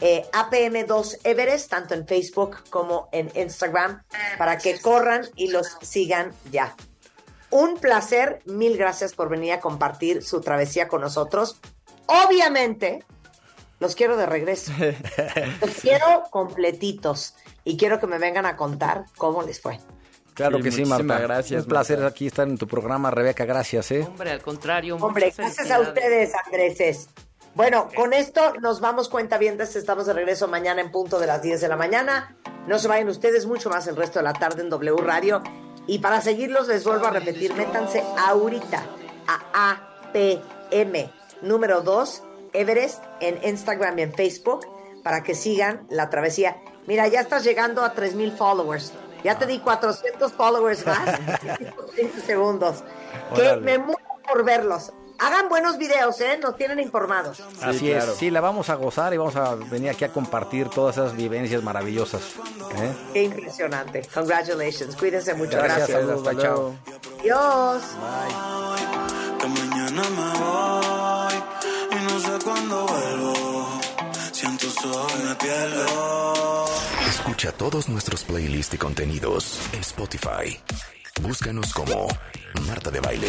Eh, APM2 Everest, tanto en Facebook como en Instagram, para que corran y los sigan ya. Un placer, mil gracias por venir a compartir su travesía con nosotros. Obviamente, los quiero de regreso. Los quiero completitos y quiero que me vengan a contar cómo les fue. Claro que sí, Marta. Gracias. Un placer aquí estar en tu programa, Rebeca. Gracias, ¿eh? Hombre, al contrario. Hombre, gracias a ustedes, Andrés. Bueno, con esto nos vamos cuenta bien. Estamos de regreso mañana en punto de las 10 de la mañana. No se vayan ustedes mucho más el resto de la tarde en W Radio. Y para seguirlos, les vuelvo a repetir, métanse ahorita a APM número 2 Everest en Instagram y en Facebook para que sigan la travesía. Mira, ya estás llegando a 3000 followers. Ya te di 400 followers más en 5 segundos. Que me muero por verlos. Hagan buenos videos, ¿eh? Nos tienen informados. Así es. Sí, la vamos a gozar y vamos a venir aquí a compartir todas esas vivencias maravillosas. ¿eh? Qué impresionante. Congratulations. Cuídense mucho. Gracias. Gracias. Saludos, chao. Adiós. Bye vuelvo. Siento. Escucha todos nuestros playlists y contenidos en Spotify. Búscanos como Marta de Baile.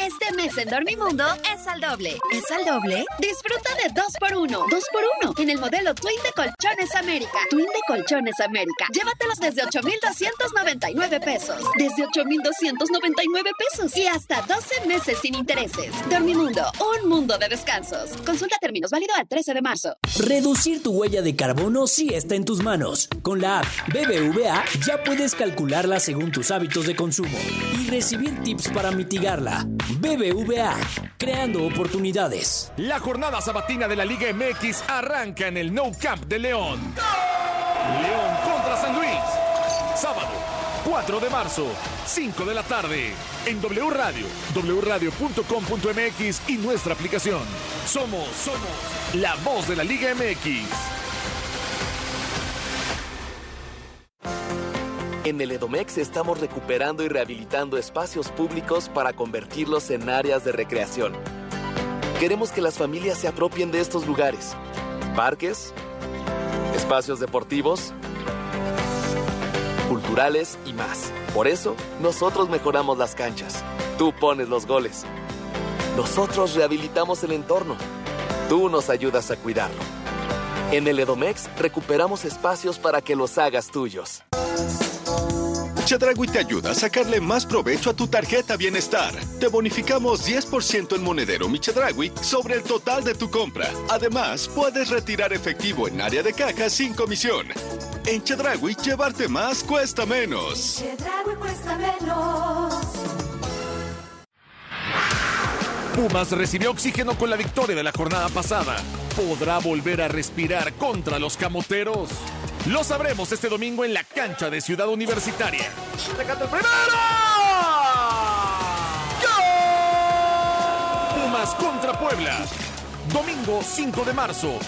Este mes en Dormimundo es al doble. ¿Es al doble? Disfruta de 2x1. 2x1 en el modelo Twin de Colchones América. Twin de Colchones América. Llévatelos desde 8,299 pesos. Desde 8,299 pesos. Y hasta 12 meses sin intereses. Dormimundo, un mundo de descansos. Consulta términos válido al 13 de marzo. Reducir tu huella de carbono sí está en tus manos. Con la app BBVA ya puedes calcularla según tus hábitos de consumo y recibir tips para mitigarla. BBVA, creando oportunidades. La jornada sabatina de la Liga MX arranca en el No Camp de León. León contra San Luis. Sábado, 4 de marzo, 5 de la tarde. En W Radio, wradio.com.mx y nuestra aplicación. Somos, somos la voz de la Liga MX. En el Edomex estamos recuperando y rehabilitando espacios públicos para convertirlos en áreas de recreación. Queremos que las familias se apropien de estos lugares. Parques, espacios deportivos, culturales y más. Por eso, nosotros mejoramos las canchas. Tú pones los goles. Nosotros rehabilitamos el entorno. Tú nos ayudas a cuidarlo. En el Edomex recuperamos espacios para que los hagas tuyos. Chedragui te ayuda a sacarle más provecho a tu tarjeta Bienestar. Te bonificamos 10% en monedero Michedragui sobre el total de tu compra. Además, puedes retirar efectivo en área de caja sin comisión. En Chedragui, llevarte más cuesta menos. Chedraui cuesta menos. Pumas recibió oxígeno con la victoria de la jornada pasada. ¿Podrá volver a respirar contra los camoteros? Lo sabremos este domingo en la cancha de Ciudad Universitaria. ¡Sacate el primero! Pumas contra Puebla. Domingo 5 de marzo,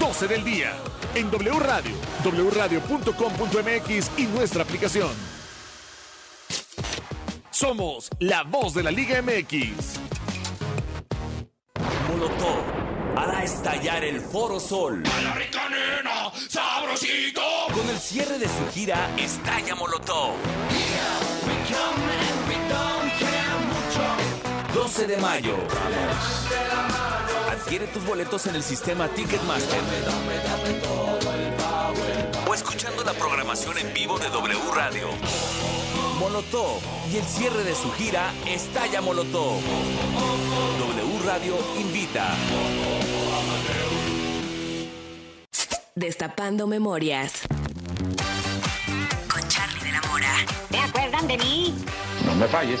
12 del día. En W Radio, wradio.com.mx y nuestra aplicación. Somos la voz de la Liga MX. Molotov hará estallar el Foro Sol. ¡A la rica nena! ¡Sabrosito! Con el cierre de su gira Estalla Molotov. 12 de mayo. Adquiere tus boletos en el sistema Ticketmaster. O escuchando la programación en vivo de W Radio. Molotov y el cierre de su gira Estalla Molotov. W Radio invita. Destapando memorias. Con Charlie de la Mora. ¿Te acuerdan de mí? No me falles.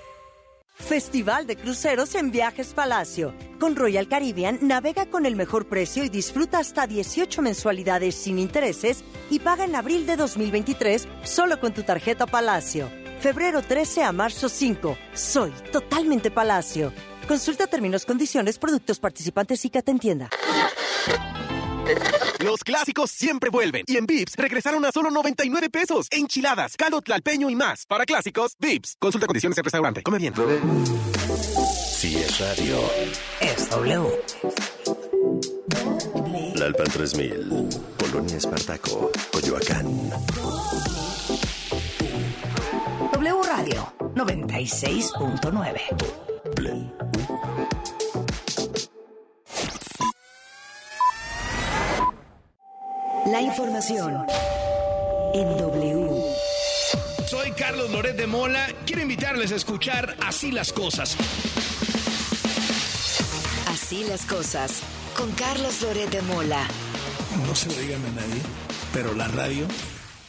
Festival de Cruceros en Viajes Palacio. Con Royal Caribbean navega con el mejor precio y disfruta hasta 18 mensualidades sin intereses y paga en abril de 2023 solo con tu tarjeta Palacio. Febrero 13 a marzo 5. Soy totalmente Palacio. Consulta términos, condiciones, productos participantes y que te entienda. Los clásicos siempre vuelven. Y en Vips regresaron a solo 99 pesos. Enchiladas, caldo tlalpeño y más. Para clásicos, Vips. Consulta condiciones en restaurante. Come bien. Si es radio, Es W. La Alpan 3000, Polonia Espartaco, Coyoacán. W Radio 96.9. La información en W. Soy Carlos Loret de Mola. Quiero invitarles a escuchar Así las cosas. Así las cosas con Carlos Loret de Mola. No se lo digan a nadie, pero la radio